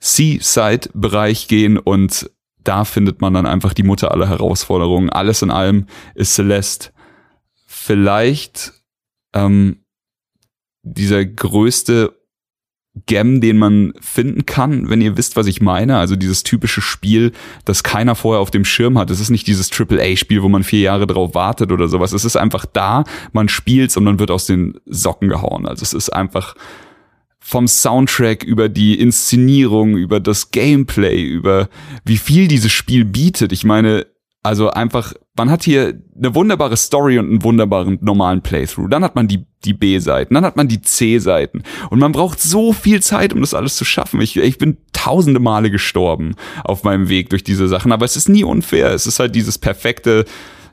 C-Side-Bereich gehen und da findet man dann einfach die Mutter aller Herausforderungen. Alles in allem ist Celeste vielleicht ähm, dieser größte Gem, den man finden kann, wenn ihr wisst, was ich meine. Also dieses typische Spiel, das keiner vorher auf dem Schirm hat. Es ist nicht dieses AAA-Spiel, wo man vier Jahre drauf wartet oder sowas. Es ist einfach da, man spielt's und man wird aus den Socken gehauen. Also es ist einfach vom Soundtrack über die Inszenierung, über das Gameplay, über wie viel dieses Spiel bietet. Ich meine, also einfach, man hat hier eine wunderbare Story und einen wunderbaren normalen Playthrough. Dann hat man die, die B-Seiten, dann hat man die C-Seiten. Und man braucht so viel Zeit, um das alles zu schaffen. Ich, ich bin tausende Male gestorben auf meinem Weg durch diese Sachen. Aber es ist nie unfair. Es ist halt dieses perfekte,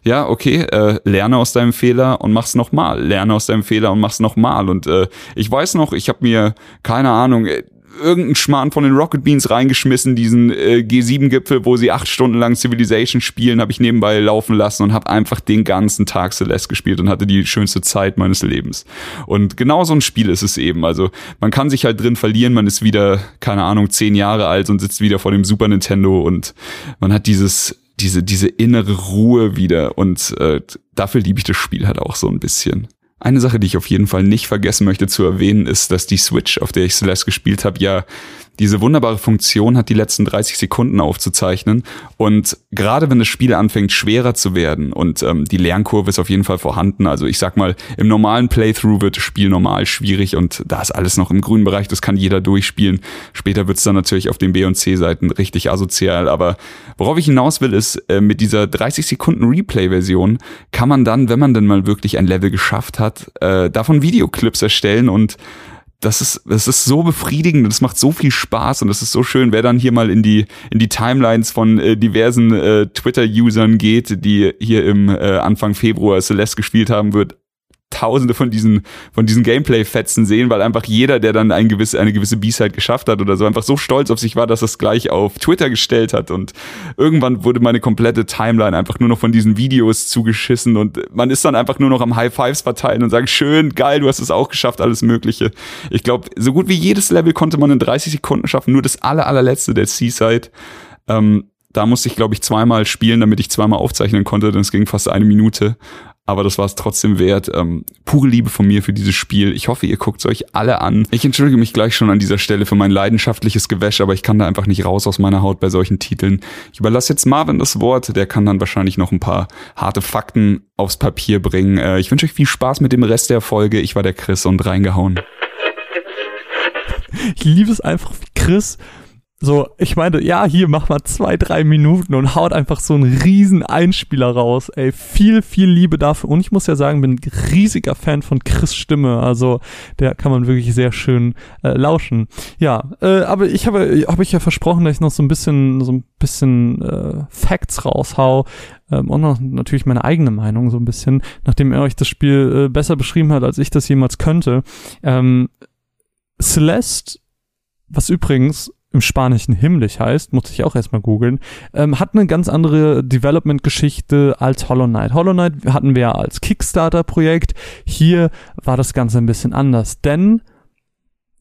ja, okay, äh, lerne aus deinem Fehler und mach's nochmal. Lerne aus deinem Fehler und mach's nochmal. Und äh, ich weiß noch, ich habe mir, keine Ahnung, äh, irgendeinen Schmarrn von den Rocket Beans reingeschmissen, diesen äh, G7-Gipfel, wo sie acht Stunden lang Civilization spielen, habe ich nebenbei laufen lassen und habe einfach den ganzen Tag Celeste gespielt und hatte die schönste Zeit meines Lebens. Und genau so ein Spiel ist es eben. Also man kann sich halt drin verlieren, man ist wieder, keine Ahnung, zehn Jahre alt und sitzt wieder vor dem Super Nintendo und man hat dieses diese, diese innere Ruhe wieder und äh, dafür liebe ich das Spiel halt auch so ein bisschen. Eine Sache, die ich auf jeden Fall nicht vergessen möchte zu erwähnen, ist, dass die Switch, auf der ich Celeste gespielt habe, ja diese wunderbare Funktion hat, die letzten 30 Sekunden aufzuzeichnen. Und gerade wenn das Spiel anfängt, schwerer zu werden und ähm, die Lernkurve ist auf jeden Fall vorhanden. Also ich sag mal, im normalen Playthrough wird das Spiel normal schwierig und da ist alles noch im grünen Bereich, das kann jeder durchspielen. Später wird es dann natürlich auf den B- und C-Seiten richtig asozial. Aber worauf ich hinaus will, ist, äh, mit dieser 30 Sekunden Replay-Version kann man dann, wenn man denn mal wirklich ein Level geschafft hat, äh, davon Videoclips erstellen und das ist, das ist so befriedigend, das macht so viel Spaß und das ist so schön, wer dann hier mal in die, in die Timelines von äh, diversen äh, Twitter-Usern geht, die hier im äh, Anfang Februar Celeste gespielt haben, wird tausende von diesen, von diesen Gameplay-Fetzen sehen, weil einfach jeder, der dann ein gewisse, eine gewisse B-Side geschafft hat oder so, einfach so stolz auf sich war, dass es gleich auf Twitter gestellt hat. Und irgendwann wurde meine komplette Timeline einfach nur noch von diesen Videos zugeschissen und man ist dann einfach nur noch am High Fives verteilen und sagt, schön, geil, du hast es auch geschafft, alles Mögliche. Ich glaube, so gut wie jedes Level konnte man in 30 Sekunden schaffen, nur das aller, allerletzte, der Seaside. Ähm, da musste ich, glaube ich, zweimal spielen, damit ich zweimal aufzeichnen konnte, denn es ging fast eine Minute aber das war es trotzdem wert. Ähm, pure Liebe von mir für dieses Spiel. Ich hoffe, ihr guckt es euch alle an. Ich entschuldige mich gleich schon an dieser Stelle für mein leidenschaftliches Gewäsch, aber ich kann da einfach nicht raus aus meiner Haut bei solchen Titeln. Ich überlasse jetzt Marvin das Wort, der kann dann wahrscheinlich noch ein paar harte Fakten aufs Papier bringen. Äh, ich wünsche euch viel Spaß mit dem Rest der Folge. Ich war der Chris und reingehauen. Ich liebe es einfach, wie Chris so, ich meine, ja, hier mach mal zwei, drei Minuten und haut einfach so einen riesen Einspieler raus. Ey, viel, viel Liebe dafür. Und ich muss ja sagen, bin riesiger Fan von Chris Stimme. Also, der kann man wirklich sehr schön äh, lauschen. Ja, äh, aber ich habe, habe ich ja versprochen, dass ich noch so ein bisschen, so ein bisschen äh, Facts raushau. Ähm, und noch natürlich meine eigene Meinung so ein bisschen, nachdem er euch das Spiel äh, besser beschrieben hat, als ich das jemals könnte. Ähm, Celeste, was übrigens im Spanischen himmlisch heißt, muss ich auch erstmal googeln, ähm, hat eine ganz andere Development-Geschichte als Hollow Knight. Hollow Knight hatten wir ja als Kickstarter-Projekt. Hier war das Ganze ein bisschen anders, denn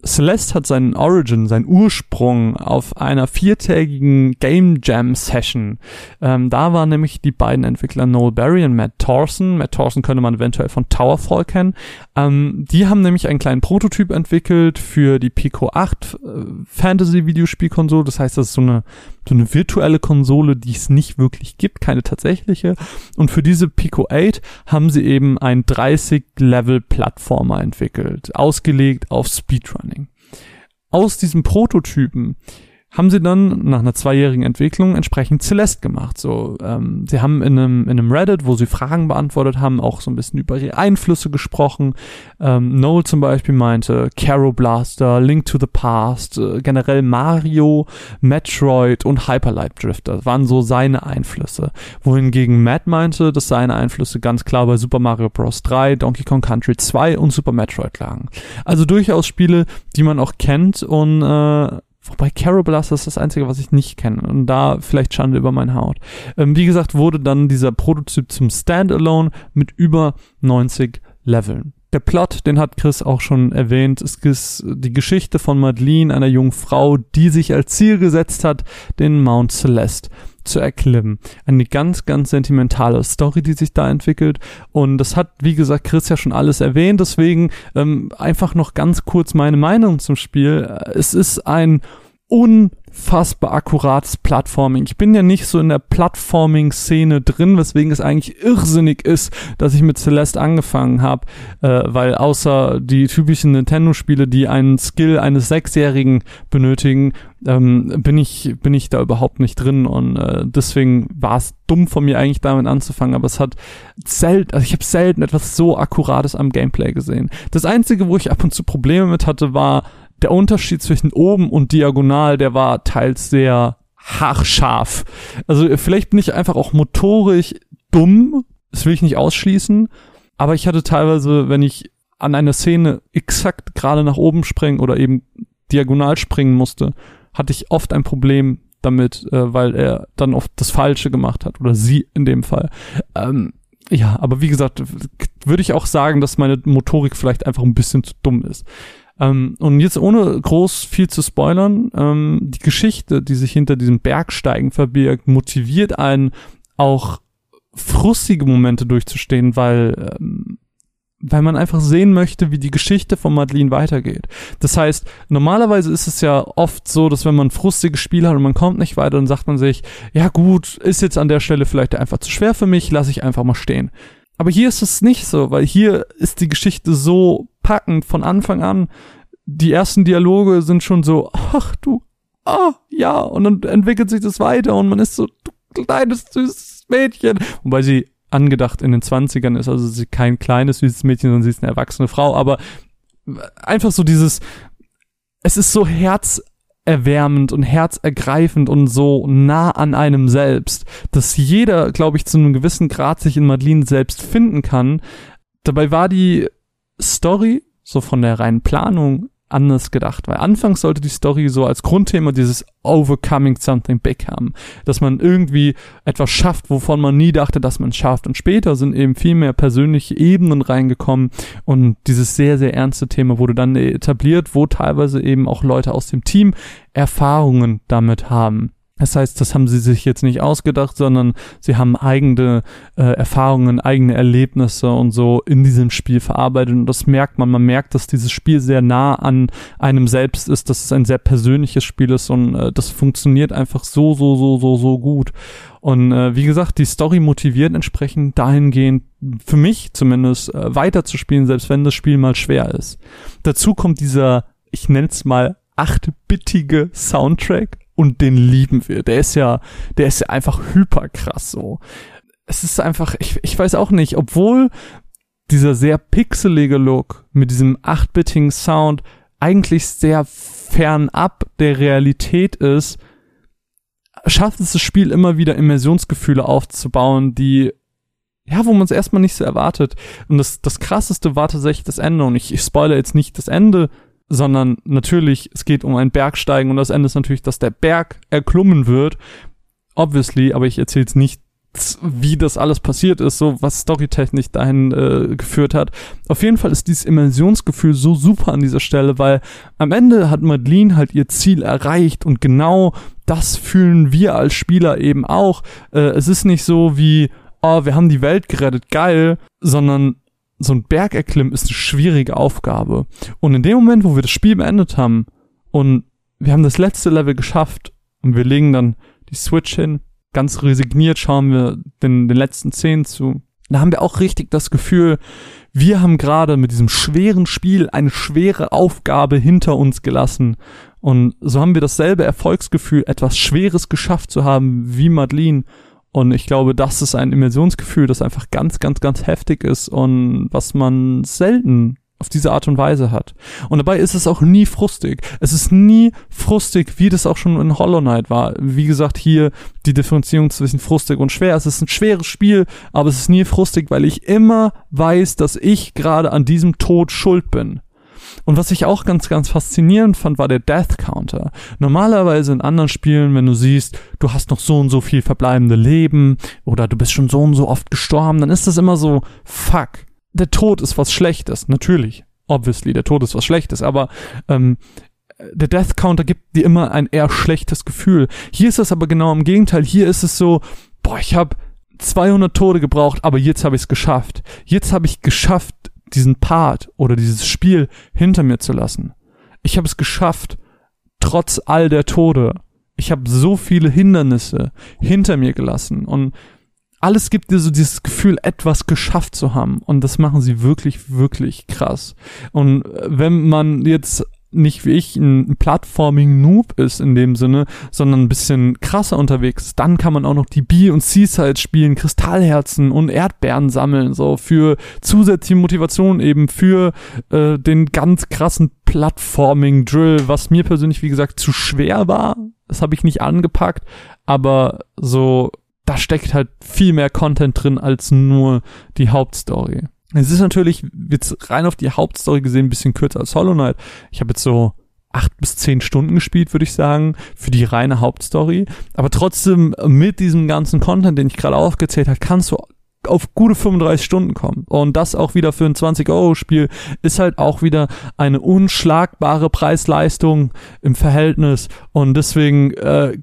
Celeste hat seinen Origin, seinen Ursprung auf einer viertägigen Game Jam Session. Ähm, da waren nämlich die beiden Entwickler Noel Barry und Matt Thorson. Matt Thorson könnte man eventuell von Towerfall kennen. Ähm, die haben nämlich einen kleinen Prototyp entwickelt für die Pico 8 äh, Fantasy Videospielkonsole. Das heißt, das ist so eine so eine virtuelle Konsole, die es nicht wirklich gibt, keine tatsächliche. Und für diese Pico 8 haben sie eben ein 30-Level-Plattformer entwickelt, ausgelegt auf Speedrunning. Aus diesem Prototypen haben sie dann nach einer zweijährigen Entwicklung entsprechend Celeste gemacht. So, ähm, sie haben in einem, in einem Reddit, wo sie Fragen beantwortet haben, auch so ein bisschen über ihre Einflüsse gesprochen. Ähm, Noel zum Beispiel meinte Caro Blaster, Link to the Past, äh, generell Mario, Metroid und Hyperlight Drifter waren so seine Einflüsse. Wohingegen Matt meinte, dass seine Einflüsse ganz klar bei Super Mario Bros. 3, Donkey Kong Country 2 und Super Metroid lagen. Also durchaus Spiele, die man auch kennt und äh, Wobei Carol Blaster ist das Einzige, was ich nicht kenne. Und da vielleicht Schande über meine Haut. Ähm, wie gesagt, wurde dann dieser Prototyp zum Standalone mit über 90 Leveln. Der Plot, den hat Chris auch schon erwähnt, ist die Geschichte von Madeline, einer jungen Frau, die sich als Ziel gesetzt hat, den Mount Celeste zu erklimmen. Eine ganz, ganz sentimentale Story, die sich da entwickelt. Und das hat, wie gesagt, Chris ja schon alles erwähnt. Deswegen ähm, einfach noch ganz kurz meine Meinung zum Spiel. Es ist ein unfassbar akkurates Plattforming. Ich bin ja nicht so in der Plattforming-Szene drin, weswegen es eigentlich irrsinnig ist, dass ich mit Celeste angefangen habe, äh, weil außer die typischen Nintendo-Spiele, die einen Skill eines Sechsjährigen benötigen, ähm, bin ich bin ich da überhaupt nicht drin und äh, deswegen war es dumm von mir eigentlich damit anzufangen, aber es hat selten, also ich habe selten etwas so akkurates am Gameplay gesehen. Das einzige, wo ich ab und zu Probleme mit hatte, war der Unterschied zwischen oben und diagonal, der war teils sehr haarscharf. Also vielleicht bin ich einfach auch motorisch dumm, das will ich nicht ausschließen, aber ich hatte teilweise, wenn ich an einer Szene exakt gerade nach oben springen oder eben diagonal springen musste, hatte ich oft ein Problem damit, äh, weil er dann oft das Falsche gemacht hat oder sie in dem Fall. Ähm, ja, aber wie gesagt, würde ich auch sagen, dass meine Motorik vielleicht einfach ein bisschen zu dumm ist. Ähm, und jetzt ohne groß viel zu spoilern, ähm, die Geschichte, die sich hinter diesem Bergsteigen verbirgt, motiviert einen auch frustige Momente durchzustehen, weil ähm, weil man einfach sehen möchte, wie die Geschichte von Madeline weitergeht. Das heißt, normalerweise ist es ja oft so, dass wenn man ein frustiges Spiel hat und man kommt nicht weiter, dann sagt man sich, ja gut, ist jetzt an der Stelle vielleicht einfach zu schwer für mich, lasse ich einfach mal stehen. Aber hier ist es nicht so, weil hier ist die Geschichte so packend von Anfang an. Die ersten Dialoge sind schon so, ach du, ah, ja, und dann entwickelt sich das weiter und man ist so, du kleines, süßes Mädchen. Wobei sie angedacht in den Zwanzigern ist, also sie kein kleines, süßes Mädchen, sondern sie ist eine erwachsene Frau, aber einfach so dieses, es ist so herz erwärmend und herzergreifend und so nah an einem selbst, dass jeder, glaube ich, zu einem gewissen Grad sich in Madeline selbst finden kann. Dabei war die Story, so von der reinen Planung, anders gedacht, weil anfangs sollte die Story so als Grundthema dieses Overcoming Something Big haben, dass man irgendwie etwas schafft, wovon man nie dachte, dass man es schafft. Und später sind eben viel mehr persönliche Ebenen reingekommen und dieses sehr, sehr ernste Thema wurde dann etabliert, wo teilweise eben auch Leute aus dem Team Erfahrungen damit haben. Das heißt, das haben sie sich jetzt nicht ausgedacht, sondern sie haben eigene äh, Erfahrungen, eigene Erlebnisse und so in diesem Spiel verarbeitet. Und das merkt man. Man merkt, dass dieses Spiel sehr nah an einem selbst ist, dass es ein sehr persönliches Spiel ist und äh, das funktioniert einfach so, so, so, so, so gut. Und äh, wie gesagt, die Story motiviert entsprechend dahingehend, für mich zumindest, äh, weiterzuspielen, selbst wenn das Spiel mal schwer ist. Dazu kommt dieser, ich nenne es mal, achtbittige Soundtrack und den lieben wir. Der ist ja, der ist ja einfach hyperkrass so. Es ist einfach, ich, ich weiß auch nicht, obwohl dieser sehr pixelige Look mit diesem 8-bitigen Sound eigentlich sehr fernab der Realität ist, schafft es das Spiel immer wieder Immersionsgefühle aufzubauen, die ja, wo man es erstmal nicht so erwartet. Und das, das krasseste war tatsächlich das Ende. Und ich, ich spoilere jetzt nicht das Ende, sondern natürlich, es geht um ein Bergsteigen und das Ende ist natürlich, dass der Berg erklommen wird. Obviously, aber ich erzähle jetzt nicht, wie das alles passiert ist, so was storytechnisch dahin äh, geführt hat. Auf jeden Fall ist dieses Immersionsgefühl so super an dieser Stelle, weil am Ende hat Madeline halt ihr Ziel erreicht und genau das fühlen wir als Spieler eben auch. Äh, es ist nicht so wie, oh, wir haben die Welt gerettet, geil, sondern so ein Berg erklimmen ist eine schwierige Aufgabe. Und in dem Moment, wo wir das Spiel beendet haben und wir haben das letzte Level geschafft und wir legen dann die Switch hin, ganz resigniert schauen wir den, den letzten Szenen zu. Da haben wir auch richtig das Gefühl, wir haben gerade mit diesem schweren Spiel eine schwere Aufgabe hinter uns gelassen. Und so haben wir dasselbe Erfolgsgefühl, etwas Schweres geschafft zu haben wie Madeline. Und ich glaube, das ist ein Immersionsgefühl, das einfach ganz, ganz, ganz heftig ist und was man selten auf diese Art und Weise hat. Und dabei ist es auch nie frustig. Es ist nie frustig, wie das auch schon in Hollow Knight war. Wie gesagt, hier die Differenzierung zwischen frustig und schwer. Es ist ein schweres Spiel, aber es ist nie frustig, weil ich immer weiß, dass ich gerade an diesem Tod schuld bin. Und was ich auch ganz, ganz faszinierend fand, war der Death Counter. Normalerweise in anderen Spielen, wenn du siehst, du hast noch so und so viel verbleibende Leben oder du bist schon so und so oft gestorben, dann ist das immer so, fuck, der Tod ist was Schlechtes, natürlich. Obviously, der Tod ist was Schlechtes, aber ähm, der Death Counter gibt dir immer ein eher schlechtes Gefühl. Hier ist es aber genau im Gegenteil. Hier ist es so, boah, ich habe 200 Tode gebraucht, aber jetzt habe ich es geschafft. Jetzt habe ich geschafft, diesen Part oder dieses Spiel hinter mir zu lassen. Ich habe es geschafft, trotz all der Tode. Ich habe so viele Hindernisse hinter mir gelassen und alles gibt dir so dieses Gefühl, etwas geschafft zu haben. Und das machen sie wirklich, wirklich krass. Und äh, wenn man jetzt nicht wie ich ein Plattforming-Noob ist in dem Sinne, sondern ein bisschen krasser unterwegs. Dann kann man auch noch die B- und C-Sides spielen, Kristallherzen und Erdbeeren sammeln, so für zusätzliche Motivation eben für äh, den ganz krassen Plattforming-Drill, was mir persönlich, wie gesagt, zu schwer war. Das habe ich nicht angepackt, aber so da steckt halt viel mehr Content drin als nur die Hauptstory. Es ist natürlich jetzt rein auf die Hauptstory gesehen ein bisschen kürzer als Hollow Knight. Ich habe jetzt so acht bis zehn Stunden gespielt, würde ich sagen, für die reine Hauptstory. Aber trotzdem mit diesem ganzen Content, den ich gerade aufgezählt habe, kannst du auf gute 35 Stunden kommen. Und das auch wieder für ein 20-Euro-Spiel ist halt auch wieder eine unschlagbare Preis-Leistung im Verhältnis. Und deswegen äh,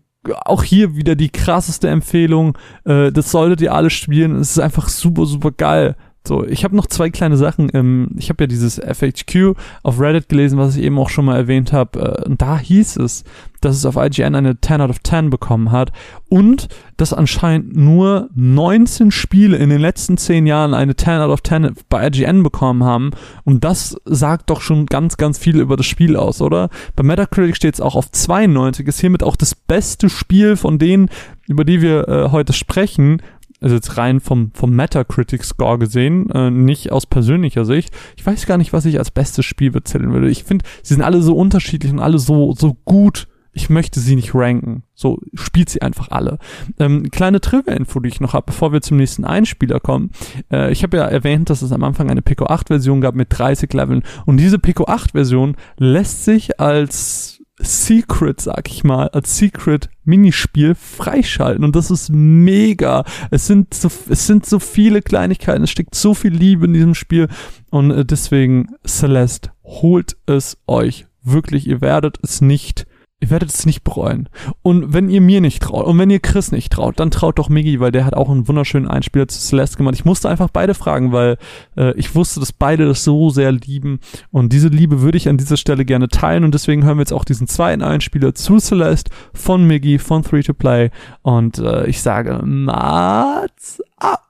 auch hier wieder die krasseste Empfehlung. Äh, das solltet ihr alle spielen. Es ist einfach super, super geil. So, ich habe noch zwei kleine Sachen. Ähm, ich habe ja dieses FHQ auf Reddit gelesen, was ich eben auch schon mal erwähnt habe. Äh, und da hieß es, dass es auf IGN eine 10 out of 10 bekommen hat und dass anscheinend nur 19 Spiele in den letzten 10 Jahren eine 10 out of 10 bei IGN bekommen haben. Und das sagt doch schon ganz, ganz viel über das Spiel aus, oder? Bei Metacritic steht es auch auf 92, ist hiermit auch das beste Spiel von denen, über die wir äh, heute sprechen also jetzt rein vom, vom Metacritic-Score gesehen, äh, nicht aus persönlicher Sicht. Ich weiß gar nicht, was ich als bestes Spiel bezählen würde. Ich finde, sie sind alle so unterschiedlich und alle so, so gut. Ich möchte sie nicht ranken. So spielt sie einfach alle. Ähm, kleine Trivia-Info, die ich noch habe, bevor wir zum nächsten Einspieler kommen. Äh, ich habe ja erwähnt, dass es am Anfang eine Pico 8-Version gab mit 30 Leveln. Und diese Pico 8-Version lässt sich als Secret, sag ich mal, als Secret Minispiel freischalten und das ist mega. Es sind so, es sind so viele Kleinigkeiten, es steckt so viel Liebe in diesem Spiel und äh, deswegen Celeste, holt es euch wirklich. Ihr werdet es nicht Ihr werdet es nicht bereuen. Und wenn ihr mir nicht traut und wenn ihr Chris nicht traut, dann traut doch Miggy, weil der hat auch einen wunderschönen Einspieler zu Celeste gemacht. Ich musste einfach beide fragen, weil äh, ich wusste, dass beide das so sehr lieben. Und diese Liebe würde ich an dieser Stelle gerne teilen. Und deswegen hören wir jetzt auch diesen zweiten Einspieler zu Celeste von Miggy, von Free to Play. Und äh, ich sage, Mats ab.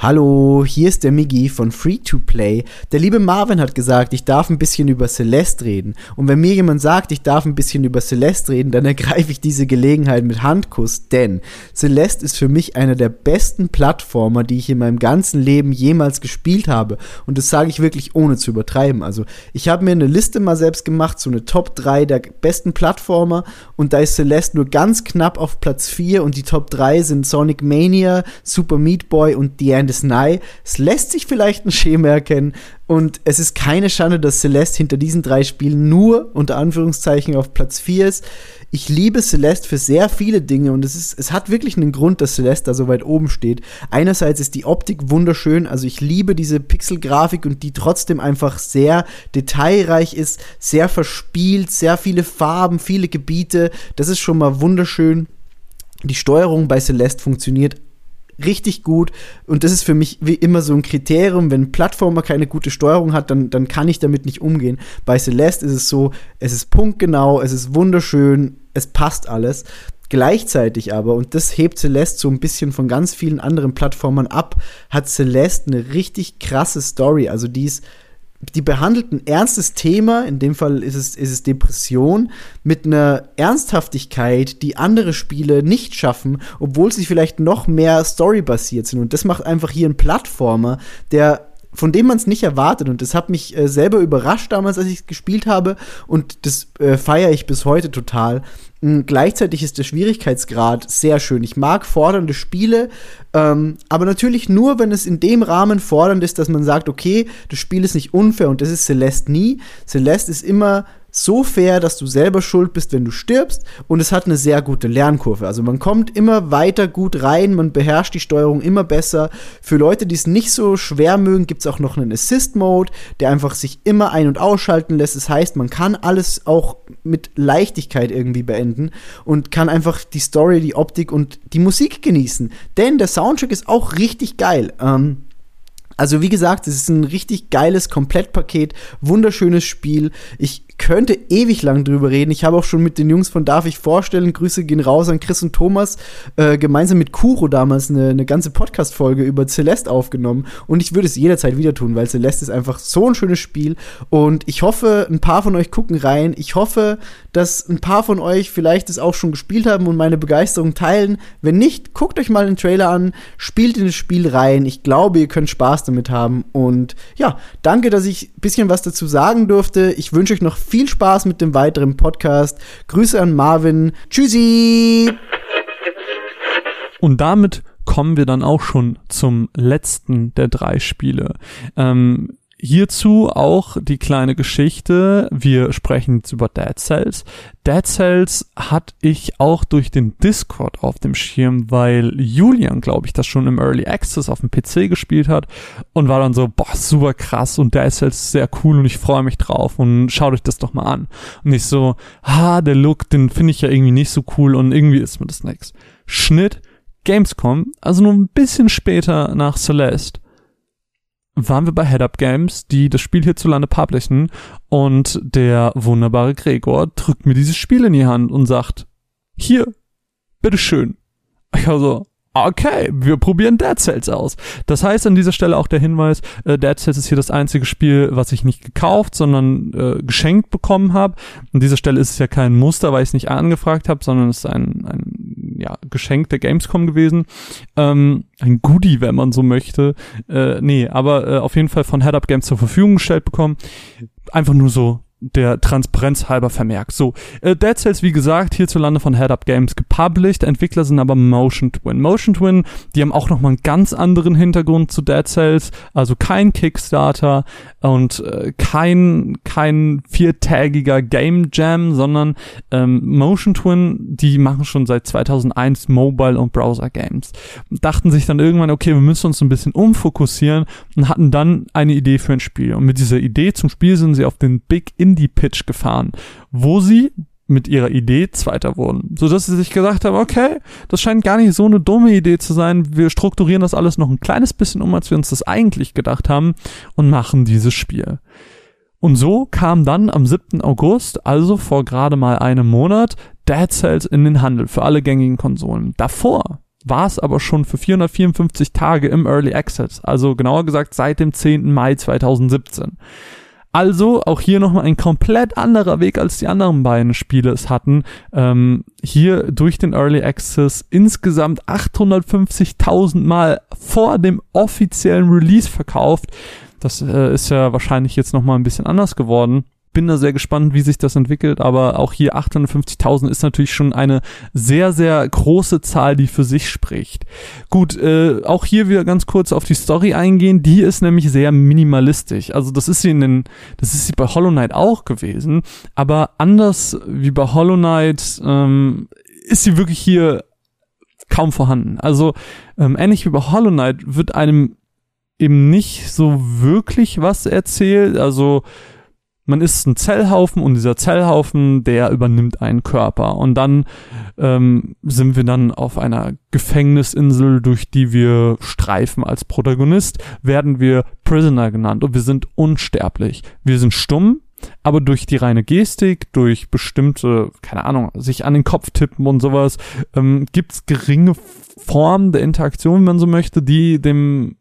Hallo, hier ist der Miggy von Free to Play. Der liebe Marvin hat gesagt, ich darf ein bisschen über Celeste reden. Und wenn mir jemand sagt, ich darf ein bisschen über Celeste reden, dann ergreife ich diese Gelegenheit mit Handkuss, denn Celeste ist für mich einer der besten Plattformer, die ich in meinem ganzen Leben jemals gespielt habe. Und das sage ich wirklich ohne zu übertreiben. Also, ich habe mir eine Liste mal selbst gemacht, so eine Top 3 der besten Plattformer und da ist Celeste nur ganz knapp auf Platz 4 und die Top 3 sind Sonic Mania, Super Meat Boy und The End das Nei. Es lässt sich vielleicht ein Schema erkennen und es ist keine Schande, dass Celeste hinter diesen drei Spielen nur unter Anführungszeichen auf Platz 4 ist. Ich liebe Celeste für sehr viele Dinge und es, ist, es hat wirklich einen Grund, dass Celeste da so weit oben steht. Einerseits ist die Optik wunderschön, also ich liebe diese Pixelgrafik und die trotzdem einfach sehr detailreich ist, sehr verspielt, sehr viele Farben, viele Gebiete. Das ist schon mal wunderschön. Die Steuerung bei Celeste funktioniert richtig gut. Und das ist für mich wie immer so ein Kriterium. Wenn ein Plattformer keine gute Steuerung hat, dann, dann kann ich damit nicht umgehen. Bei Celeste ist es so, es ist punktgenau, es ist wunderschön, es passt alles. Gleichzeitig aber, und das hebt Celeste so ein bisschen von ganz vielen anderen Plattformern ab, hat Celeste eine richtig krasse Story. Also die ist die behandelt ein ernstes Thema, in dem Fall ist es, ist es Depression, mit einer Ernsthaftigkeit, die andere Spiele nicht schaffen, obwohl sie vielleicht noch mehr storybasiert sind. Und das macht einfach hier einen Plattformer, der von dem man es nicht erwartet. Und das hat mich äh, selber überrascht damals, als ich es gespielt habe. Und das äh, feiere ich bis heute total. Und gleichzeitig ist der Schwierigkeitsgrad sehr schön. Ich mag fordernde Spiele, ähm, aber natürlich nur, wenn es in dem Rahmen fordernd ist, dass man sagt, okay, das Spiel ist nicht unfair und das ist Celeste nie. Celeste ist immer so fair, dass du selber schuld bist, wenn du stirbst. Und es hat eine sehr gute Lernkurve. Also man kommt immer weiter gut rein, man beherrscht die Steuerung immer besser. Für Leute, die es nicht so schwer mögen, gibt es auch noch einen Assist-Mode, der einfach sich immer ein- und ausschalten lässt. Das heißt, man kann alles auch mit Leichtigkeit irgendwie beenden und kann einfach die Story, die Optik und die Musik genießen. Denn der Soundtrack ist auch richtig geil. Ähm, also wie gesagt, es ist ein richtig geiles Komplettpaket, wunderschönes Spiel. Ich könnte ewig lang drüber reden. Ich habe auch schon mit den Jungs von Darf ich vorstellen, Grüße gehen raus an Chris und Thomas, äh, gemeinsam mit Kuro damals eine, eine ganze Podcast-Folge über Celeste aufgenommen. Und ich würde es jederzeit wieder tun, weil Celeste ist einfach so ein schönes Spiel. Und ich hoffe, ein paar von euch gucken rein. Ich hoffe, dass ein paar von euch vielleicht es auch schon gespielt haben und meine Begeisterung teilen. Wenn nicht, guckt euch mal den Trailer an, spielt in das Spiel rein. Ich glaube, ihr könnt Spaß damit haben. Und ja, danke, dass ich ein bisschen was dazu sagen durfte. Ich wünsche euch noch viel Spaß mit dem weiteren Podcast. Grüße an Marvin. Tschüssi! Und damit kommen wir dann auch schon zum letzten der drei Spiele. Ähm, Hierzu auch die kleine Geschichte. Wir sprechen jetzt über Dead Cells. Dead Cells hatte ich auch durch den Discord auf dem Schirm, weil Julian, glaube ich, das schon im Early Access auf dem PC gespielt hat und war dann so, boah, super krass und Dead Cells ist sehr cool und ich freue mich drauf und schaut euch das doch mal an. Und ich so, ha, der Look, den finde ich ja irgendwie nicht so cool und irgendwie ist mir das nix. Schnitt, Gamescom, also nur ein bisschen später nach Celeste waren wir bei Head Up Games, die das Spiel hierzulande publishen und der wunderbare Gregor drückt mir dieses Spiel in die Hand und sagt, hier, bitteschön. Ich war so, okay, wir probieren Dead Cells aus. Das heißt an dieser Stelle auch der Hinweis, äh, Dead Cells ist hier das einzige Spiel, was ich nicht gekauft, sondern äh, geschenkt bekommen habe. An dieser Stelle ist es ja kein Muster, weil ich es nicht angefragt habe, sondern es ist ein, ein ja, Geschenk der Gamescom gewesen. Ähm, ein Goodie, wenn man so möchte. Äh, nee, aber äh, auf jeden Fall von Head Up Games zur Verfügung gestellt bekommen. Einfach nur so der Transparenz halber vermerkt. So, äh, Dead Cells, wie gesagt, hierzulande von Head Up Games gepublished. Entwickler sind aber Motion Twin. Motion Twin, die haben auch nochmal einen ganz anderen Hintergrund zu Dead Cells. Also kein Kickstarter und äh, kein, kein viertägiger Game Jam, sondern ähm, Motion Twin, die machen schon seit 2001 Mobile und Browser Games. Dachten sich dann irgendwann, okay, wir müssen uns ein bisschen umfokussieren und hatten dann eine Idee für ein Spiel. Und mit dieser Idee zum Spiel sind sie auf den Big Indie-Pitch gefahren, wo sie mit ihrer Idee Zweiter wurden. So dass sie sich gesagt haben, okay, das scheint gar nicht so eine dumme Idee zu sein. Wir strukturieren das alles noch ein kleines bisschen um, als wir uns das eigentlich gedacht haben und machen dieses Spiel. Und so kam dann am 7. August, also vor gerade mal einem Monat, Dead Cells in den Handel für alle gängigen Konsolen. Davor war es aber schon für 454 Tage im Early Access, also genauer gesagt seit dem 10. Mai 2017. Also auch hier nochmal ein komplett anderer Weg, als die anderen beiden Spiele es hatten. Ähm, hier durch den Early Access insgesamt 850.000 Mal vor dem offiziellen Release verkauft. Das äh, ist ja wahrscheinlich jetzt nochmal ein bisschen anders geworden. Bin da sehr gespannt, wie sich das entwickelt, aber auch hier 850.000 ist natürlich schon eine sehr, sehr große Zahl, die für sich spricht. Gut, äh, auch hier wieder ganz kurz auf die Story eingehen, die ist nämlich sehr minimalistisch. Also das ist sie in den, das ist sie bei Hollow Knight auch gewesen, aber anders wie bei Hollow Knight ähm, ist sie wirklich hier kaum vorhanden. Also ähm, ähnlich wie bei Hollow Knight wird einem eben nicht so wirklich was erzählt. Also man ist ein Zellhaufen und dieser Zellhaufen, der übernimmt einen Körper. Und dann ähm, sind wir dann auf einer Gefängnisinsel, durch die wir streifen. Als Protagonist werden wir Prisoner genannt und wir sind unsterblich. Wir sind stumm, aber durch die reine Gestik, durch bestimmte, keine Ahnung, sich an den Kopf tippen und sowas, ähm, gibt's geringe Formen der Interaktion, wenn man so möchte, die dem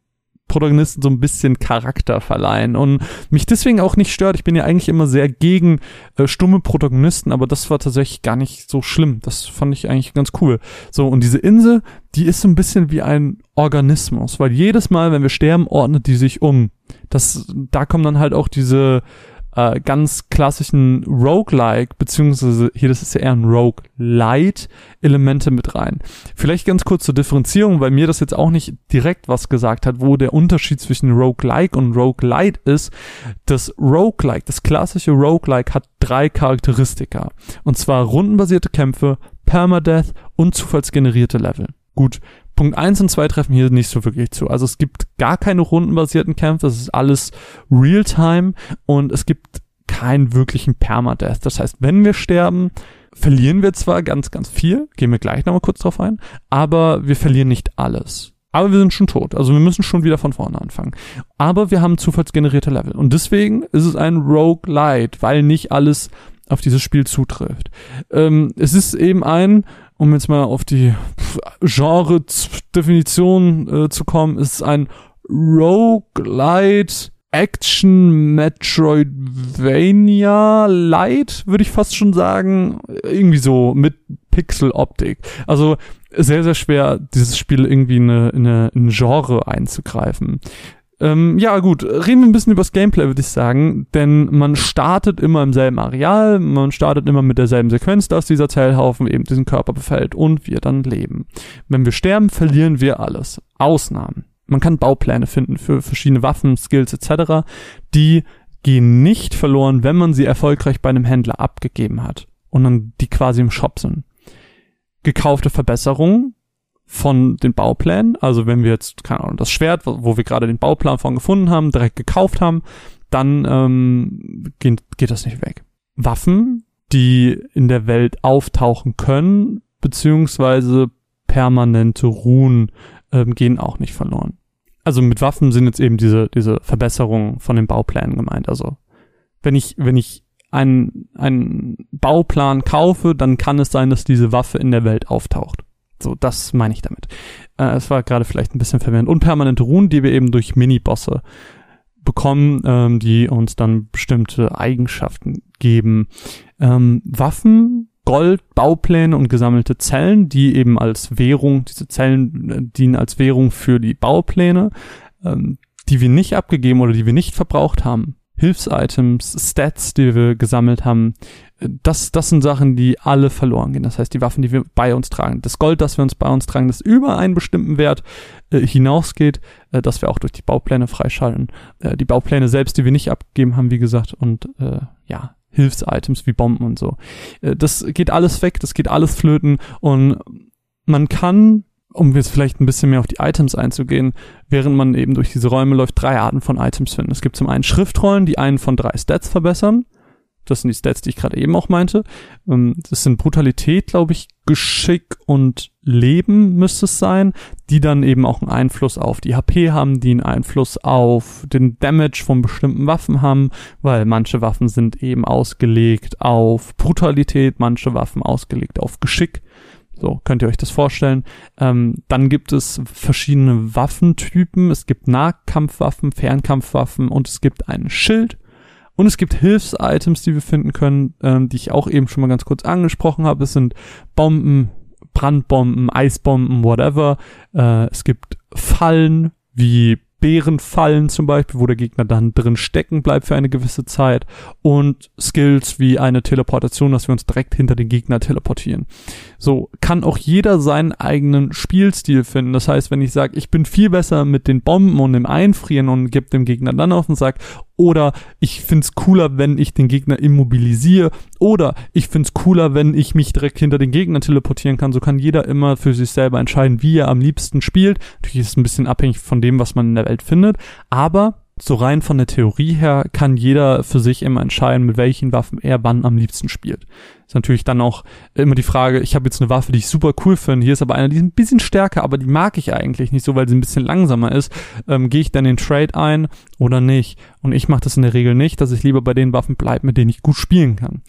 Protagonisten so ein bisschen Charakter verleihen und mich deswegen auch nicht stört. Ich bin ja eigentlich immer sehr gegen äh, stumme Protagonisten, aber das war tatsächlich gar nicht so schlimm. Das fand ich eigentlich ganz cool. So, und diese Insel, die ist so ein bisschen wie ein Organismus, weil jedes Mal, wenn wir sterben, ordnet die sich um. Das, da kommen dann halt auch diese äh, ganz klassischen Roguelike, beziehungsweise hier, das ist ja eher ein Roguelite, Elemente mit rein. Vielleicht ganz kurz zur Differenzierung, weil mir das jetzt auch nicht direkt was gesagt hat, wo der Unterschied zwischen Roguelike und Roguelite ist. Das Roguelike, das klassische Roguelike hat drei Charakteristika. Und zwar rundenbasierte Kämpfe, Permadeath und zufallsgenerierte Level. Gut, Punkt 1 und 2 treffen hier nicht so wirklich zu. Also es gibt gar keine rundenbasierten Kämpfe, es ist alles Realtime und es gibt keinen wirklichen Permadeath. Das heißt, wenn wir sterben, verlieren wir zwar ganz, ganz viel, gehen wir gleich nochmal kurz drauf ein, aber wir verlieren nicht alles. Aber wir sind schon tot. Also wir müssen schon wieder von vorne anfangen. Aber wir haben zufallsgenerierte Level. Und deswegen ist es ein Roguelite, weil nicht alles auf dieses Spiel zutrifft. Ähm, es ist eben ein um jetzt mal auf die Genre-Definition äh, zu kommen, ist ein Roguelite Action Metroidvania Light, würde ich fast schon sagen. Irgendwie so mit Pixel-Optik. Also sehr, sehr schwer, dieses Spiel irgendwie in eine, in eine, in ein Genre einzugreifen. Ähm, ja, gut, reden wir ein bisschen über das Gameplay, würde ich sagen, denn man startet immer im selben Areal, man startet immer mit derselben Sequenz, dass dieser Zellhaufen eben diesen Körper befällt und wir dann leben. Wenn wir sterben, verlieren wir alles. Ausnahmen. Man kann Baupläne finden für verschiedene Waffen, Skills etc., die gehen nicht verloren, wenn man sie erfolgreich bei einem Händler abgegeben hat und dann die quasi im Shop sind. Gekaufte Verbesserungen von den Bauplänen. Also wenn wir jetzt, keine Ahnung, das Schwert, wo wir gerade den Bauplan von gefunden haben, direkt gekauft haben, dann ähm, geht, geht das nicht weg. Waffen, die in der Welt auftauchen können, beziehungsweise permanente Ruhen ähm, gehen auch nicht verloren. Also mit Waffen sind jetzt eben diese, diese Verbesserungen von den Bauplänen gemeint. Also wenn ich, wenn ich einen, einen Bauplan kaufe, dann kann es sein, dass diese Waffe in der Welt auftaucht. So, das meine ich damit. Äh, es war gerade vielleicht ein bisschen verwirrend. Unpermanente Runen, die wir eben durch Minibosse bekommen, ähm, die uns dann bestimmte Eigenschaften geben. Ähm, Waffen, Gold, Baupläne und gesammelte Zellen, die eben als Währung, diese Zellen äh, dienen als Währung für die Baupläne, ähm, die wir nicht abgegeben oder die wir nicht verbraucht haben. Hilfsitems, Stats, die wir gesammelt haben, das, das sind Sachen, die alle verloren gehen. Das heißt, die Waffen, die wir bei uns tragen, das Gold, das wir uns bei uns tragen, das über einen bestimmten Wert äh, hinausgeht, äh, das wir auch durch die Baupläne freischalten. Äh, die Baupläne selbst, die wir nicht abgegeben haben, wie gesagt, und äh, ja, Hilfsitems wie Bomben und so. Äh, das geht alles weg, das geht alles flöten und man kann um jetzt vielleicht ein bisschen mehr auf die Items einzugehen, während man eben durch diese Räume läuft, drei Arten von Items finden. Es gibt zum einen Schriftrollen, die einen von drei Stats verbessern. Das sind die Stats, die ich gerade eben auch meinte. Ähm, das sind Brutalität, glaube ich, Geschick und Leben müsste es sein, die dann eben auch einen Einfluss auf die HP haben, die einen Einfluss auf den Damage von bestimmten Waffen haben, weil manche Waffen sind eben ausgelegt auf Brutalität, manche Waffen ausgelegt auf Geschick. So könnt ihr euch das vorstellen. Ähm, dann gibt es verschiedene Waffentypen. Es gibt Nahkampfwaffen, Fernkampfwaffen und es gibt einen Schild. Und es gibt Hilfsitems, die wir finden können, ähm, die ich auch eben schon mal ganz kurz angesprochen habe. Es sind Bomben, Brandbomben, Eisbomben, whatever. Äh, es gibt Fallen wie Bärenfallen zum Beispiel, wo der Gegner dann drin stecken bleibt für eine gewisse Zeit und Skills wie eine Teleportation, dass wir uns direkt hinter den Gegner teleportieren. So kann auch jeder seinen eigenen Spielstil finden. Das heißt, wenn ich sage, ich bin viel besser mit den Bomben und dem Einfrieren und gebe dem Gegner dann auf und sage, oder ich find's cooler, wenn ich den Gegner immobilisiere. Oder ich find's cooler, wenn ich mich direkt hinter den Gegner teleportieren kann. So kann jeder immer für sich selber entscheiden, wie er am liebsten spielt. Natürlich ist es ein bisschen abhängig von dem, was man in der Welt findet. Aber so rein von der Theorie her kann jeder für sich immer entscheiden, mit welchen Waffen er wann am liebsten spielt. Ist natürlich dann auch immer die Frage, ich habe jetzt eine Waffe, die ich super cool finde, hier ist aber eine, die ist ein bisschen stärker, aber die mag ich eigentlich nicht so, weil sie ein bisschen langsamer ist. Ähm, Gehe ich dann den Trade ein oder nicht? Und ich mache das in der Regel nicht, dass ich lieber bei den Waffen bleibe, mit denen ich gut spielen kann.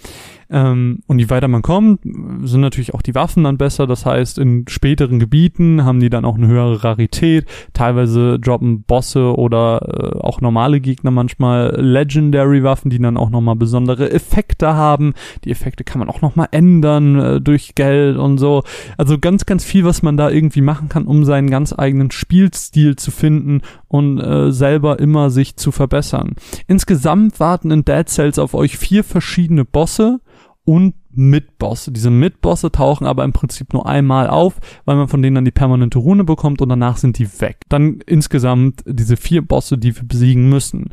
Ähm, und je weiter man kommt, sind natürlich auch die Waffen dann besser. Das heißt, in späteren Gebieten haben die dann auch eine höhere Rarität. Teilweise droppen Bosse oder äh, auch normale Gegner manchmal Legendary Waffen, die dann auch nochmal besondere Effekte haben. Die Effekte kann man man auch nochmal ändern äh, durch Geld und so. Also ganz, ganz viel, was man da irgendwie machen kann, um seinen ganz eigenen Spielstil zu finden und äh, selber immer sich zu verbessern. Insgesamt warten in Dead Cells auf euch vier verschiedene Bosse und Mitbosse. Diese Mitbosse tauchen aber im Prinzip nur einmal auf, weil man von denen dann die permanente Rune bekommt und danach sind die weg. Dann insgesamt diese vier Bosse, die wir besiegen müssen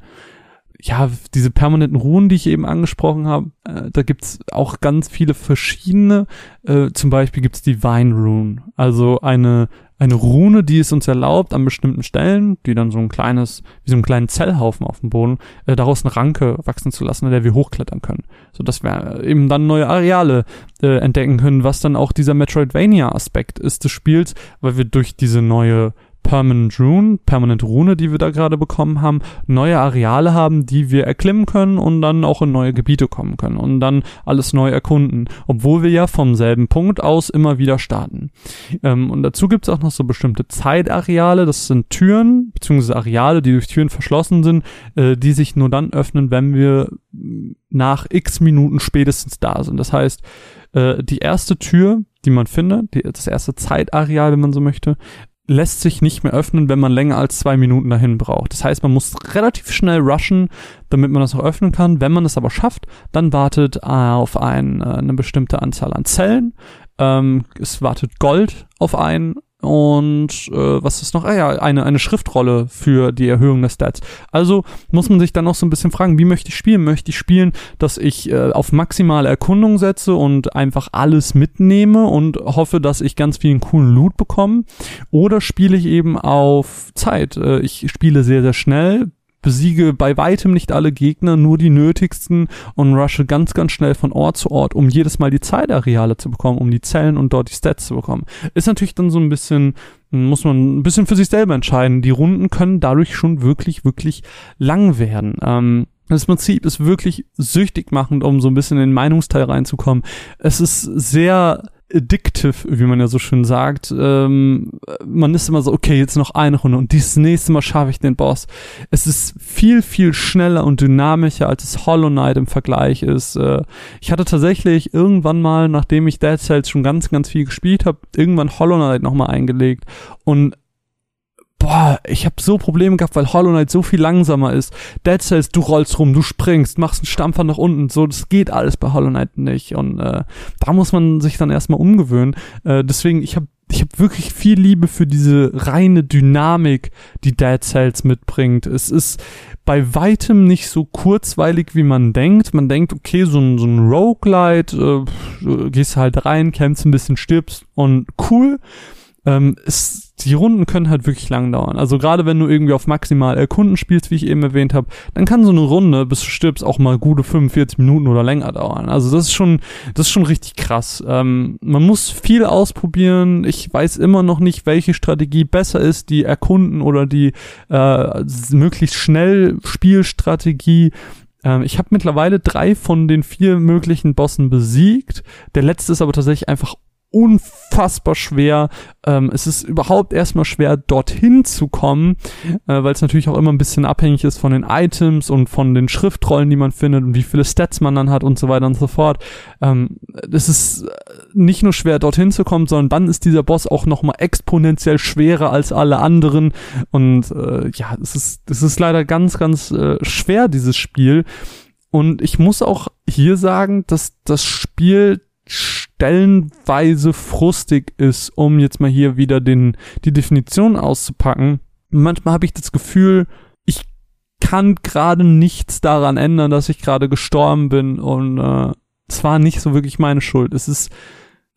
ja, diese permanenten Ruhen, die ich eben angesprochen habe, äh, da gibt's auch ganz viele verschiedene. Äh, zum Beispiel gibt's die Vine Rune, also eine eine Rune, die es uns erlaubt, an bestimmten Stellen, die dann so ein kleines, wie so einen kleinen Zellhaufen auf dem Boden, äh, daraus eine Ranke wachsen zu lassen, in der wir hochklettern können. So dass wir eben dann neue Areale äh, entdecken können, was dann auch dieser Metroidvania-Aspekt ist des Spiels, weil wir durch diese neue Permanent Rune, Permanent Rune, die wir da gerade bekommen haben, neue Areale haben, die wir erklimmen können und dann auch in neue Gebiete kommen können und dann alles neu erkunden, obwohl wir ja vom selben Punkt aus immer wieder starten. Ähm, und dazu gibt es auch noch so bestimmte Zeitareale, das sind Türen, beziehungsweise Areale, die durch Türen verschlossen sind, äh, die sich nur dann öffnen, wenn wir nach x Minuten spätestens da sind. Das heißt, äh, die erste Tür, die man findet, die, das erste Zeitareal, wenn man so möchte, lässt sich nicht mehr öffnen, wenn man länger als zwei Minuten dahin braucht. Das heißt, man muss relativ schnell rushen, damit man das auch öffnen kann. Wenn man es aber schafft, dann wartet äh, auf ein, äh, eine bestimmte Anzahl an Zellen. Ähm, es wartet Gold auf einen und äh, was ist noch? Ah ja, eine, eine Schriftrolle für die Erhöhung der Stats. Also muss man sich dann noch so ein bisschen fragen, wie möchte ich spielen? Möchte ich spielen, dass ich äh, auf maximale Erkundung setze und einfach alles mitnehme und hoffe, dass ich ganz vielen coolen Loot bekomme? Oder spiele ich eben auf Zeit? Äh, ich spiele sehr, sehr schnell, besiege bei weitem nicht alle Gegner, nur die nötigsten und rushe ganz, ganz schnell von Ort zu Ort, um jedes Mal die Zeitareale zu bekommen, um die Zellen und dort die Stats zu bekommen. Ist natürlich dann so ein bisschen, muss man ein bisschen für sich selber entscheiden. Die Runden können dadurch schon wirklich, wirklich lang werden. Ähm, das Prinzip ist wirklich süchtig machend, um so ein bisschen in den Meinungsteil reinzukommen. Es ist sehr addictive, wie man ja so schön sagt. Ähm, man ist immer so, okay, jetzt noch eine Runde und dieses nächste Mal schaffe ich den Boss. Es ist viel, viel schneller und dynamischer, als es Hollow Knight im Vergleich ist. Äh, ich hatte tatsächlich irgendwann mal, nachdem ich Dead Cells schon ganz, ganz viel gespielt habe, irgendwann Hollow Knight nochmal eingelegt und boah, ich habe so Probleme gehabt, weil Hollow Knight so viel langsamer ist. Dead Cells, du rollst rum, du springst, machst einen Stampfer nach unten, so, das geht alles bei Hollow Knight nicht. Und äh, da muss man sich dann erstmal umgewöhnen. Äh, deswegen, ich habe ich habe wirklich viel Liebe für diese reine Dynamik, die Dead Cells mitbringt. Es ist bei weitem nicht so kurzweilig, wie man denkt. Man denkt, okay, so ein, so ein Roguelite, äh, gehst halt rein, kämpfst ein bisschen, stirbst und cool ähm, ist, die Runden können halt wirklich lang dauern. Also gerade wenn du irgendwie auf maximal erkunden spielst, wie ich eben erwähnt habe, dann kann so eine Runde, bis du stirbst, auch mal gute 45 Minuten oder länger dauern. Also das ist schon, das ist schon richtig krass. Ähm, man muss viel ausprobieren. Ich weiß immer noch nicht, welche Strategie besser ist, die Erkunden oder die äh, möglichst schnell Spielstrategie. Ähm, ich habe mittlerweile drei von den vier möglichen Bossen besiegt. Der letzte ist aber tatsächlich einfach unfassbar schwer. Ähm, es ist überhaupt erstmal schwer, dorthin zu kommen, äh, weil es natürlich auch immer ein bisschen abhängig ist von den Items und von den Schriftrollen, die man findet und wie viele Stats man dann hat und so weiter und so fort. Ähm, es ist nicht nur schwer, dorthin zu kommen, sondern dann ist dieser Boss auch nochmal exponentiell schwerer als alle anderen. Und äh, ja, es ist, es ist leider ganz, ganz äh, schwer, dieses Spiel. Und ich muss auch hier sagen, dass das Spiel stellenweise frustig ist, um jetzt mal hier wieder den, die Definition auszupacken. Manchmal habe ich das Gefühl, ich kann gerade nichts daran ändern, dass ich gerade gestorben bin und äh, es war nicht so wirklich meine Schuld. Es ist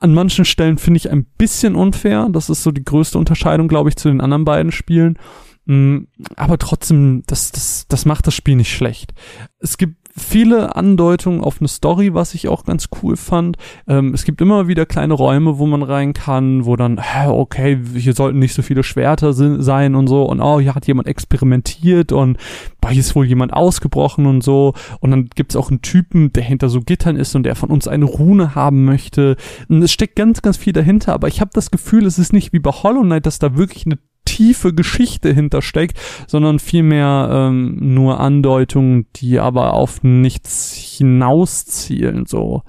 an manchen Stellen finde ich ein bisschen unfair. Das ist so die größte Unterscheidung, glaube ich, zu den anderen beiden Spielen. Mm, aber trotzdem, das, das, das macht das Spiel nicht schlecht. Es gibt viele Andeutungen auf eine Story, was ich auch ganz cool fand. Ähm, es gibt immer wieder kleine Räume, wo man rein kann, wo dann, hä, okay, hier sollten nicht so viele Schwerter sein und so. Und oh, hier hat jemand experimentiert und boah, hier ist wohl jemand ausgebrochen und so. Und dann gibt's auch einen Typen, der hinter so Gittern ist und der von uns eine Rune haben möchte. Und es steckt ganz, ganz viel dahinter, aber ich habe das Gefühl, es ist nicht wie bei Hollow Knight, dass da wirklich eine tiefe Geschichte hintersteckt, sondern vielmehr ähm, nur Andeutungen, die aber auf nichts hinauszielen. So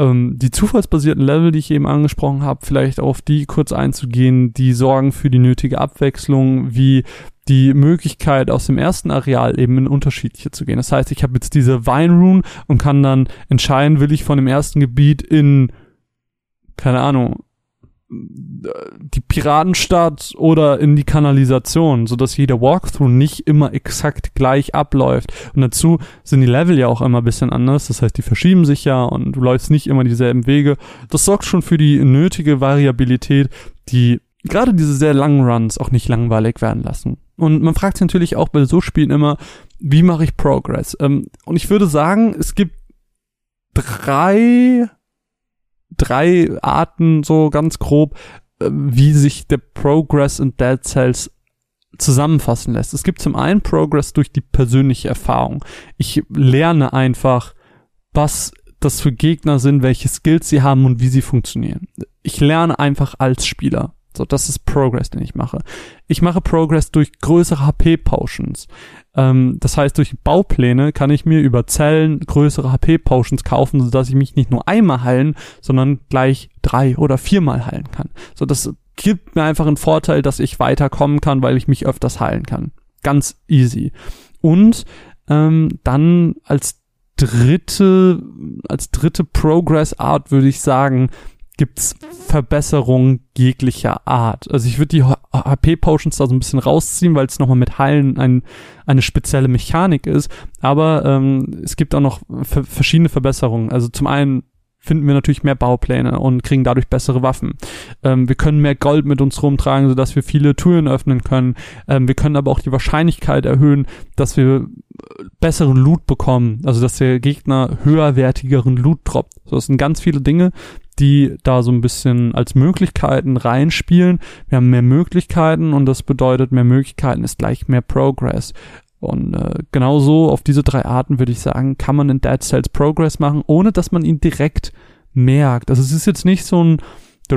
ähm, die zufallsbasierten Level, die ich eben angesprochen habe, vielleicht auf die kurz einzugehen, die sorgen für die nötige Abwechslung, wie die Möglichkeit aus dem ersten Areal eben in unterschiedliche zu gehen. Das heißt, ich habe jetzt diese Vine Rune und kann dann entscheiden, will ich von dem ersten Gebiet in keine Ahnung, die Piratenstadt oder in die Kanalisation, so dass jeder Walkthrough nicht immer exakt gleich abläuft. Und dazu sind die Level ja auch immer ein bisschen anders. Das heißt, die verschieben sich ja und du läufst nicht immer dieselben Wege. Das sorgt schon für die nötige Variabilität, die gerade diese sehr langen Runs auch nicht langweilig werden lassen. Und man fragt sich natürlich auch bei so Spielen immer, wie mache ich Progress? Ähm, und ich würde sagen, es gibt drei drei Arten, so ganz grob, äh, wie sich der Progress in Dead Cells zusammenfassen lässt. Es gibt zum einen Progress durch die persönliche Erfahrung. Ich lerne einfach, was das für Gegner sind, welche Skills sie haben und wie sie funktionieren. Ich lerne einfach als Spieler. So, das ist Progress, den ich mache. Ich mache Progress durch größere HP-Potions. Ähm, das heißt, durch Baupläne kann ich mir über Zellen größere HP-Potions kaufen, sodass ich mich nicht nur einmal heilen, sondern gleich drei oder viermal heilen kann. So, das gibt mir einfach einen Vorteil, dass ich weiterkommen kann, weil ich mich öfters heilen kann. Ganz easy. Und ähm, dann als dritte, als dritte Progress-Art würde ich sagen, gibt's Verbesserungen jeglicher Art. Also ich würde die HP-Potions da so ein bisschen rausziehen, weil es nochmal mit Heilen ein, eine spezielle Mechanik ist. Aber ähm, es gibt auch noch verschiedene Verbesserungen. Also zum einen finden wir natürlich mehr Baupläne und kriegen dadurch bessere Waffen. Ähm, wir können mehr Gold mit uns rumtragen, sodass wir viele Türen öffnen können. Ähm, wir können aber auch die Wahrscheinlichkeit erhöhen, dass wir besseren Loot bekommen, also dass der Gegner höherwertigeren Loot droppt. So, das sind ganz viele Dinge, die da so ein bisschen als Möglichkeiten reinspielen. Wir haben mehr Möglichkeiten und das bedeutet, mehr Möglichkeiten ist gleich mehr Progress. Und äh, genau so auf diese drei Arten würde ich sagen, kann man in Dead Cells Progress machen, ohne dass man ihn direkt merkt. Also es ist jetzt nicht so ein Du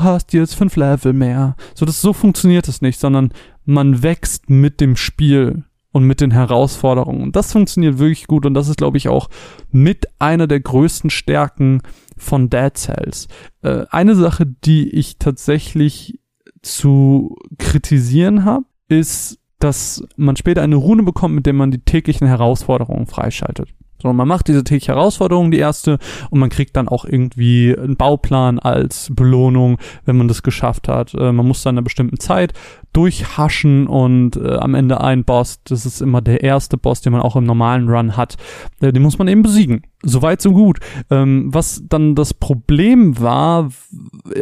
hast jetzt fünf Level mehr. So, das, so funktioniert es nicht, sondern man wächst mit dem Spiel und mit den Herausforderungen. Und das funktioniert wirklich gut und das ist, glaube ich, auch mit einer der größten Stärken von Dead Cells. Äh, eine Sache, die ich tatsächlich zu kritisieren habe, ist, dass man später eine Rune bekommt, mit der man die täglichen Herausforderungen freischaltet. Sondern man macht diese tägliche Herausforderung, die erste, und man kriegt dann auch irgendwie einen Bauplan als Belohnung, wenn man das geschafft hat. Äh, man muss dann in einer bestimmten Zeit durchhaschen und äh, am Ende ein Boss, das ist immer der erste Boss, den man auch im normalen Run hat, äh, den muss man eben besiegen. Soweit, so gut. Ähm, was dann das Problem war,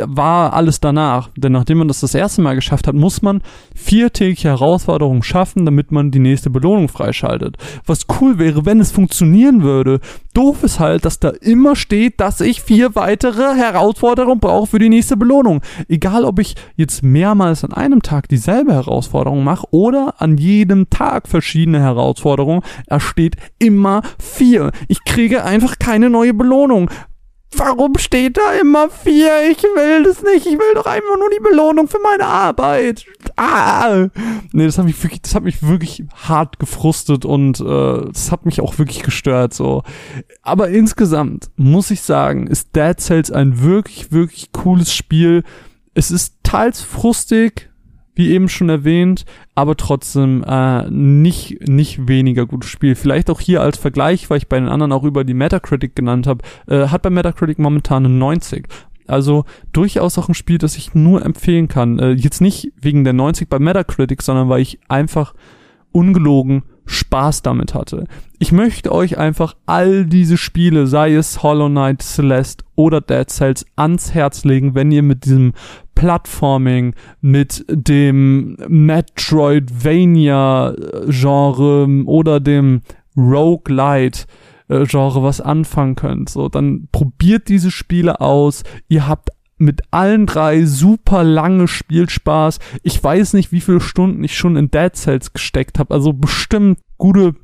war alles danach. Denn nachdem man das das erste Mal geschafft hat, muss man viertägige Herausforderungen schaffen, damit man die nächste Belohnung freischaltet. Was cool wäre, wenn es funktionieren würde. Doof ist halt, dass da immer steht, dass ich vier weitere Herausforderungen brauche für die nächste Belohnung. Egal, ob ich jetzt mehrmals an einem Tag die dieselbe Herausforderung mache oder an jedem Tag verschiedene Herausforderungen, da steht immer vier. Ich kriege einfach keine neue Belohnung. Warum steht da immer vier? Ich will das nicht. Ich will doch einfach nur die Belohnung für meine Arbeit. Ah! Nee, das hat mich wirklich, das hat mich wirklich hart gefrustet und äh, das hat mich auch wirklich gestört. So. Aber insgesamt muss ich sagen, ist Dead Cells ein wirklich, wirklich cooles Spiel. Es ist teils frustig, wie eben schon erwähnt, aber trotzdem äh, nicht, nicht weniger gutes Spiel. Vielleicht auch hier als Vergleich, weil ich bei den anderen auch über die Metacritic genannt habe, äh, hat bei Metacritic momentan eine 90. Also durchaus auch ein Spiel, das ich nur empfehlen kann. Äh, jetzt nicht wegen der 90 bei Metacritic, sondern weil ich einfach ungelogen Spaß damit hatte. Ich möchte euch einfach all diese Spiele, sei es Hollow Knight, Celeste oder Dead Cells, ans Herz legen, wenn ihr mit diesem Plattforming, mit dem Metroidvania-Genre oder dem Roguelite Genre was anfangen könnt. So, dann probiert diese Spiele aus. Ihr habt mit allen drei super lange Spielspaß. Ich weiß nicht, wie viele Stunden ich schon in Dead Cells gesteckt habe. Also bestimmt gute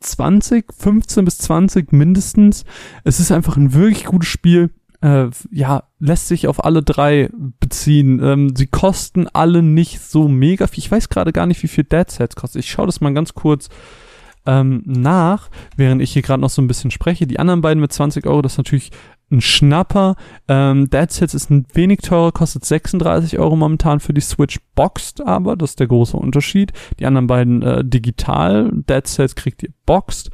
20, 15 bis 20 mindestens. Es ist einfach ein wirklich gutes Spiel. Äh, ja, lässt sich auf alle drei beziehen. Ähm, sie kosten alle nicht so mega viel. Ich weiß gerade gar nicht, wie viel Dead Cells kostet. Ich schaue das mal ganz kurz ähm, nach, während ich hier gerade noch so ein bisschen spreche. Die anderen beiden mit 20 Euro, das ist natürlich ein Schnapper. Ähm, Dead Cells ist ein wenig teurer, kostet 36 Euro momentan für die Switch boxed, aber das ist der große Unterschied. Die anderen beiden äh, digital. Dead Cells kriegt ihr boxed.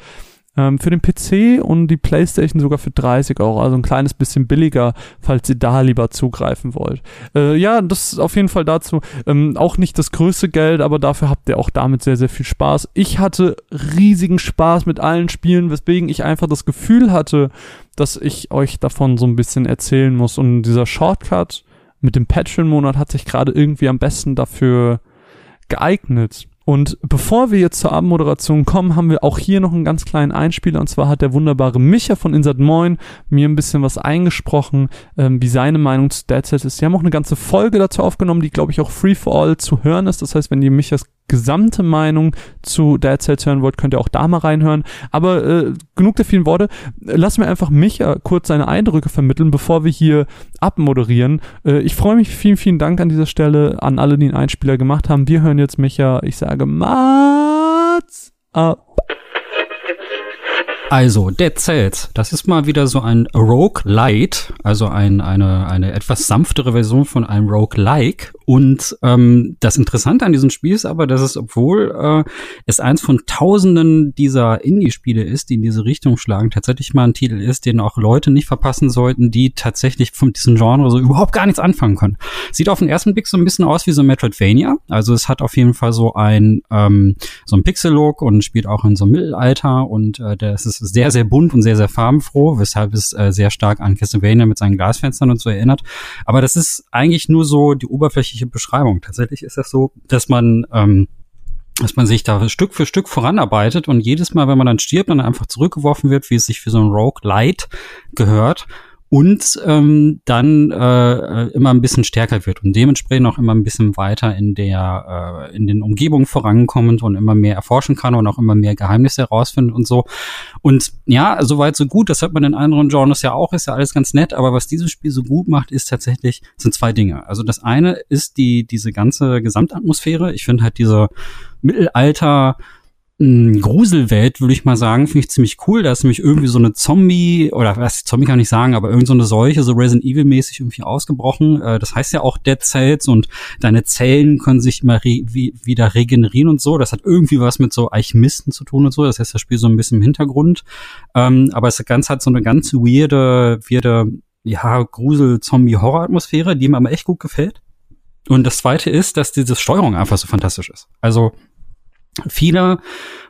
Ähm, für den PC und die Playstation sogar für 30 Euro, also ein kleines bisschen billiger, falls ihr da lieber zugreifen wollt. Äh, ja, das ist auf jeden Fall dazu ähm, auch nicht das größte Geld, aber dafür habt ihr auch damit sehr, sehr viel Spaß. Ich hatte riesigen Spaß mit allen Spielen, weswegen ich einfach das Gefühl hatte, dass ich euch davon so ein bisschen erzählen muss. Und dieser Shortcut mit dem Patreon-Monat hat sich gerade irgendwie am besten dafür geeignet. Und bevor wir jetzt zur Abendmoderation kommen, haben wir auch hier noch einen ganz kleinen Einspieler. Und zwar hat der wunderbare Micha von Insert Moin mir ein bisschen was eingesprochen, ähm, wie seine Meinung zu Dead Set ist. Sie haben auch eine ganze Folge dazu aufgenommen, die, glaube ich, auch free for all zu hören ist. Das heißt, wenn ihr Michas gesamte Meinung zu Dead Cells hören wollt, könnt ihr auch da mal reinhören. Aber äh, genug der vielen Worte. Lass mir einfach Micha kurz seine Eindrücke vermitteln, bevor wir hier abmoderieren. Äh, ich freue mich. Vielen, vielen Dank an dieser Stelle an alle, die einen Einspieler gemacht haben. Wir hören jetzt Micha. Ich sage Mats ab. Also, Dead Cells, das ist mal wieder so ein Rogue Light, also ein, eine, eine etwas sanftere Version von einem Rogue Like. Und ähm, das Interessante an diesem Spiel ist aber, dass es, obwohl äh, es eins von tausenden dieser Indie-Spiele ist, die in diese Richtung schlagen, tatsächlich mal ein Titel ist, den auch Leute nicht verpassen sollten, die tatsächlich von diesem Genre so überhaupt gar nichts anfangen können. Sieht auf den ersten Blick so ein bisschen aus wie so Metroidvania. Also es hat auf jeden Fall so ein, ähm, so ein Pixel-Look und spielt auch in so einem Mittelalter und äh, das ist sehr, sehr bunt und sehr, sehr farbenfroh, weshalb es äh, sehr stark an Castlevania mit seinen Glasfenstern und so erinnert. Aber das ist eigentlich nur so die oberflächliche Beschreibung. Tatsächlich ist das so, dass man ähm, dass man sich da Stück für Stück voranarbeitet und jedes Mal, wenn man dann stirbt, dann einfach zurückgeworfen wird, wie es sich für so ein Rogue Light gehört und ähm, dann äh, immer ein bisschen stärker wird und dementsprechend auch immer ein bisschen weiter in der äh, in den Umgebungen vorankommend und immer mehr erforschen kann und auch immer mehr Geheimnisse herausfindet und so. Und ja, soweit so gut, das hat man in anderen Genres ja auch, ist ja alles ganz nett, aber was dieses Spiel so gut macht, ist tatsächlich, sind zwei Dinge. Also das eine ist die diese ganze Gesamtatmosphäre. Ich finde halt diese Mittelalter Gruselwelt, würde ich mal sagen, finde ich ziemlich cool. Da ist nämlich irgendwie so eine Zombie, oder was, Zombie kann ich sagen, aber irgend so eine Seuche, so Resident Evil-mäßig irgendwie ausgebrochen. Äh, das heißt ja auch Dead Cells und deine Zellen können sich immer re wie, wieder regenerieren und so. Das hat irgendwie was mit so Alchemisten zu tun und so. Das heißt, das Spiel so ein bisschen im Hintergrund. Ähm, aber es ganz hat so eine ganz weirde, weirde, ja, Grusel-Zombie-Horror-Atmosphäre, die mir aber echt gut gefällt. Und das zweite ist, dass diese Steuerung einfach so fantastisch ist. Also Viele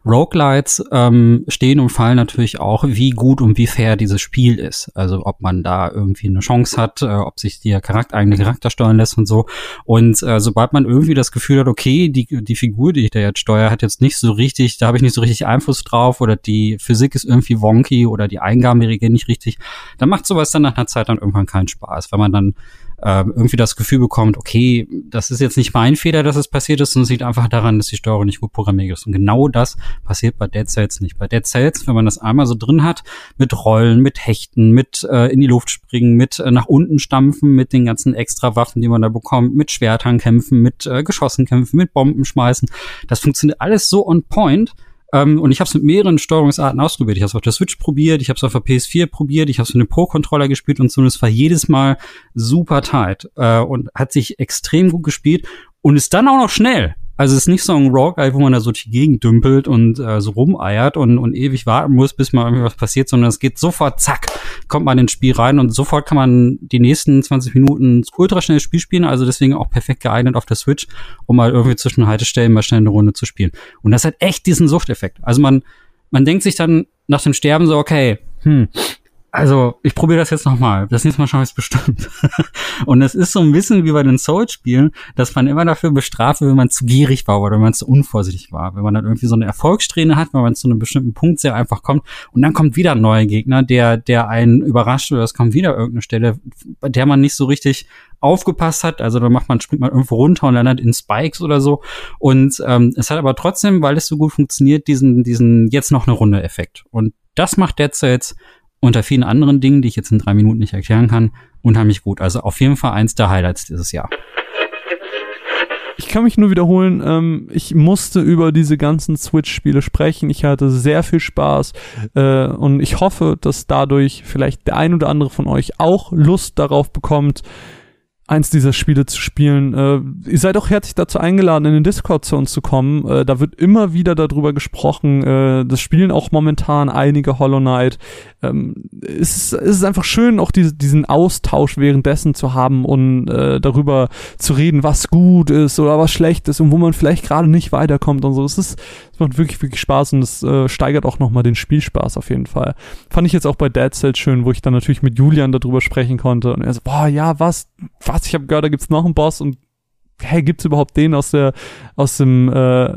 Roguelites ähm, stehen und fallen natürlich auch, wie gut und wie fair dieses Spiel ist. Also ob man da irgendwie eine Chance hat, äh, ob sich der Charakter, eigene Charakter steuern lässt und so. Und äh, sobald man irgendwie das Gefühl hat, okay, die, die Figur, die ich da jetzt steuere, hat jetzt nicht so richtig, da habe ich nicht so richtig Einfluss drauf oder die Physik ist irgendwie wonky oder die Eingaben reagieren nicht richtig, dann macht sowas dann nach einer Zeit dann irgendwann keinen Spaß, weil man dann äh, irgendwie das Gefühl bekommt, okay, das ist jetzt nicht mein Fehler, dass es passiert ist, sondern es liegt einfach daran, dass die Steuerung nicht gut programmiert ist. Und genau das passiert bei Dead Cells nicht. Bei Dead Cells, wenn man das einmal so drin hat, mit Rollen, mit Hechten, mit äh, in die Luft springen, mit äh, nach unten stampfen, mit den ganzen extra Waffen, die man da bekommt, mit Schwertern kämpfen, mit äh, Geschossen kämpfen, mit Bomben schmeißen, das funktioniert alles so on point ähm, und ich habe es mit mehreren Steuerungsarten ausprobiert. Ich habe es auf der Switch probiert, ich habe es auf der PS4 probiert, ich habe es mit einem Pro-Controller gespielt und so. Und es war jedes Mal super tight äh, und hat sich extrem gut gespielt und ist dann auch noch schnell. Also es ist nicht so ein Roguelike, wo man da so die Gegend dümpelt und äh, so rumeiert und, und ewig warten muss, bis mal irgendwie was passiert, sondern es geht sofort, zack, kommt man ins Spiel rein und sofort kann man die nächsten 20 Minuten ultra schnell Spiel spielen, also deswegen auch perfekt geeignet auf der Switch, um mal irgendwie zwischen Haltestellen mal schnell eine Runde zu spielen. Und das hat echt diesen Suchteffekt. Also man, man denkt sich dann nach dem Sterben so, okay, hm, also ich probiere das jetzt nochmal. Das nächste Mal schaue ich es bestimmt. und es ist so ein bisschen wie bei den Souls-Spielen, dass man immer dafür bestraft wenn man zu gierig war oder wenn man zu unvorsichtig war. Wenn man dann irgendwie so eine Erfolgssträhne hat, wenn man zu einem bestimmten Punkt sehr einfach kommt und dann kommt wieder ein neuer Gegner, der, der einen überrascht oder es kommt wieder irgendeine Stelle, bei der man nicht so richtig aufgepasst hat. Also da macht man, springt man irgendwo runter und landet in Spikes oder so. Und ähm, es hat aber trotzdem, weil es so gut funktioniert, diesen, diesen jetzt noch eine Runde Effekt. Und das macht Dead Cells unter vielen anderen Dingen, die ich jetzt in drei Minuten nicht erklären kann, unheimlich gut. Also auf jeden Fall eins der Highlights dieses Jahr. Ich kann mich nur wiederholen, ähm, ich musste über diese ganzen Switch-Spiele sprechen. Ich hatte sehr viel Spaß äh, und ich hoffe, dass dadurch vielleicht der ein oder andere von euch auch Lust darauf bekommt, eins dieser Spiele zu spielen. Äh, ihr seid auch herzlich dazu eingeladen, in den Discord zu uns zu kommen. Äh, da wird immer wieder darüber gesprochen. Äh, das spielen auch momentan einige Hollow Knight. Ähm, es, ist, es ist einfach schön, auch diese, diesen Austausch währenddessen zu haben und äh, darüber zu reden, was gut ist oder was schlecht ist und wo man vielleicht gerade nicht weiterkommt und so. Es ist, es macht wirklich, wirklich Spaß und es äh, steigert auch nochmal den Spielspaß auf jeden Fall. Fand ich jetzt auch bei Dead Cells schön, wo ich dann natürlich mit Julian darüber sprechen konnte und er so, boah, ja, was, was was, ich habe gehört, da gibt's noch einen Boss und hey, gibt's überhaupt den aus der aus dem äh,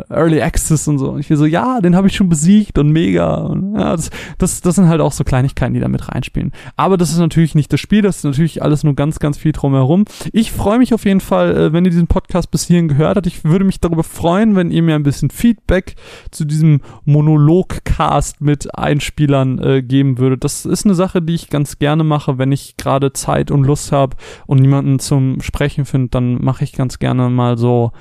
Early Access und so? Und ich will so, ja, den habe ich schon besiegt und mega. Und, ja, das, das, das sind halt auch so Kleinigkeiten, die da mit reinspielen. Aber das ist natürlich nicht das Spiel, das ist natürlich alles nur ganz, ganz viel drumherum. Ich freue mich auf jeden Fall, äh, wenn ihr diesen Podcast bis hierhin gehört habt. Ich würde mich darüber freuen, wenn ihr mir ein bisschen Feedback zu diesem Monolog-Cast mit Einspielern äh, geben würdet. Das ist eine Sache, die ich ganz gerne mache, wenn ich gerade Zeit und Lust habe und niemanden zum Sprechen finde, dann mache ich ganz gerne gerne mal so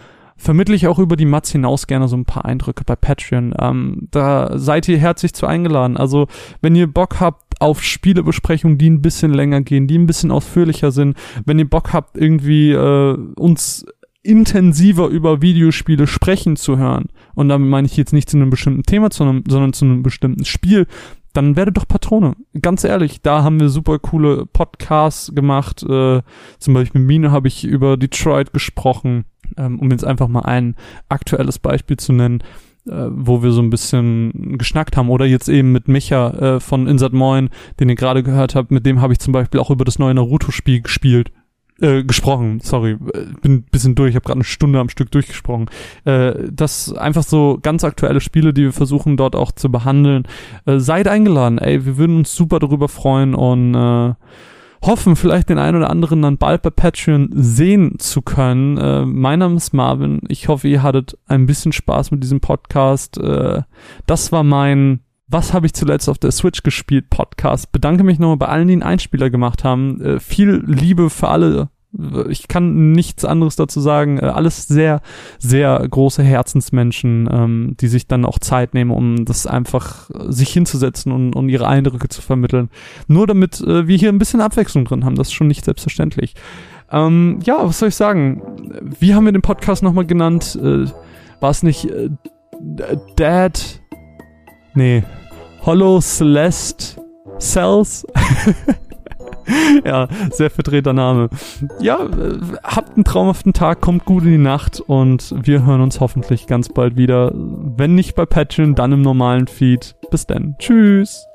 vermittle ich auch über die Mats hinaus gerne so ein paar Eindrücke bei Patreon. Ähm, da seid ihr herzlich zu eingeladen. Also, wenn ihr Bock habt auf Spielebesprechungen, die ein bisschen länger gehen, die ein bisschen ausführlicher sind, wenn ihr Bock habt, irgendwie äh, uns intensiver über Videospiele sprechen zu hören, und damit meine ich jetzt nicht zu einem bestimmten Thema, sondern, sondern zu einem bestimmten Spiel, dann werdet doch Patrone. Ganz ehrlich, da haben wir super coole Podcasts gemacht. Äh, zum Beispiel mit Mine habe ich über Detroit gesprochen, ähm, um jetzt einfach mal ein aktuelles Beispiel zu nennen, äh, wo wir so ein bisschen geschnackt haben. Oder jetzt eben mit Micha äh, von Insert Moin, den ihr gerade gehört habt, mit dem habe ich zum Beispiel auch über das neue Naruto-Spiel gespielt äh, gesprochen, sorry, bin ein bisschen durch, ich habe gerade eine Stunde am Stück durchgesprochen. Äh, das einfach so ganz aktuelle Spiele, die wir versuchen dort auch zu behandeln. Äh, seid eingeladen, ey, wir würden uns super darüber freuen und äh, hoffen, vielleicht den einen oder anderen dann bald bei Patreon sehen zu können. Äh, mein Name ist Marvin. Ich hoffe, ihr hattet ein bisschen Spaß mit diesem Podcast. Äh, das war mein was habe ich zuletzt auf der Switch gespielt Podcast. Bedanke mich nochmal bei allen, die einen Einspieler gemacht haben. Äh, viel Liebe für alle. Ich kann nichts anderes dazu sagen. Äh, alles sehr, sehr große Herzensmenschen, ähm, die sich dann auch Zeit nehmen, um das einfach äh, sich hinzusetzen und, und ihre Eindrücke zu vermitteln. Nur damit äh, wir hier ein bisschen Abwechslung drin haben. Das ist schon nicht selbstverständlich. Ähm, ja, was soll ich sagen? Wie haben wir den Podcast nochmal genannt? Äh, War es nicht äh, Dad? Nee, Hollow Celeste Cells. ja, sehr verdrehter Name. Ja, habt einen traumhaften Tag, kommt gut in die Nacht und wir hören uns hoffentlich ganz bald wieder. Wenn nicht bei Patreon, dann im normalen Feed. Bis dann. Tschüss.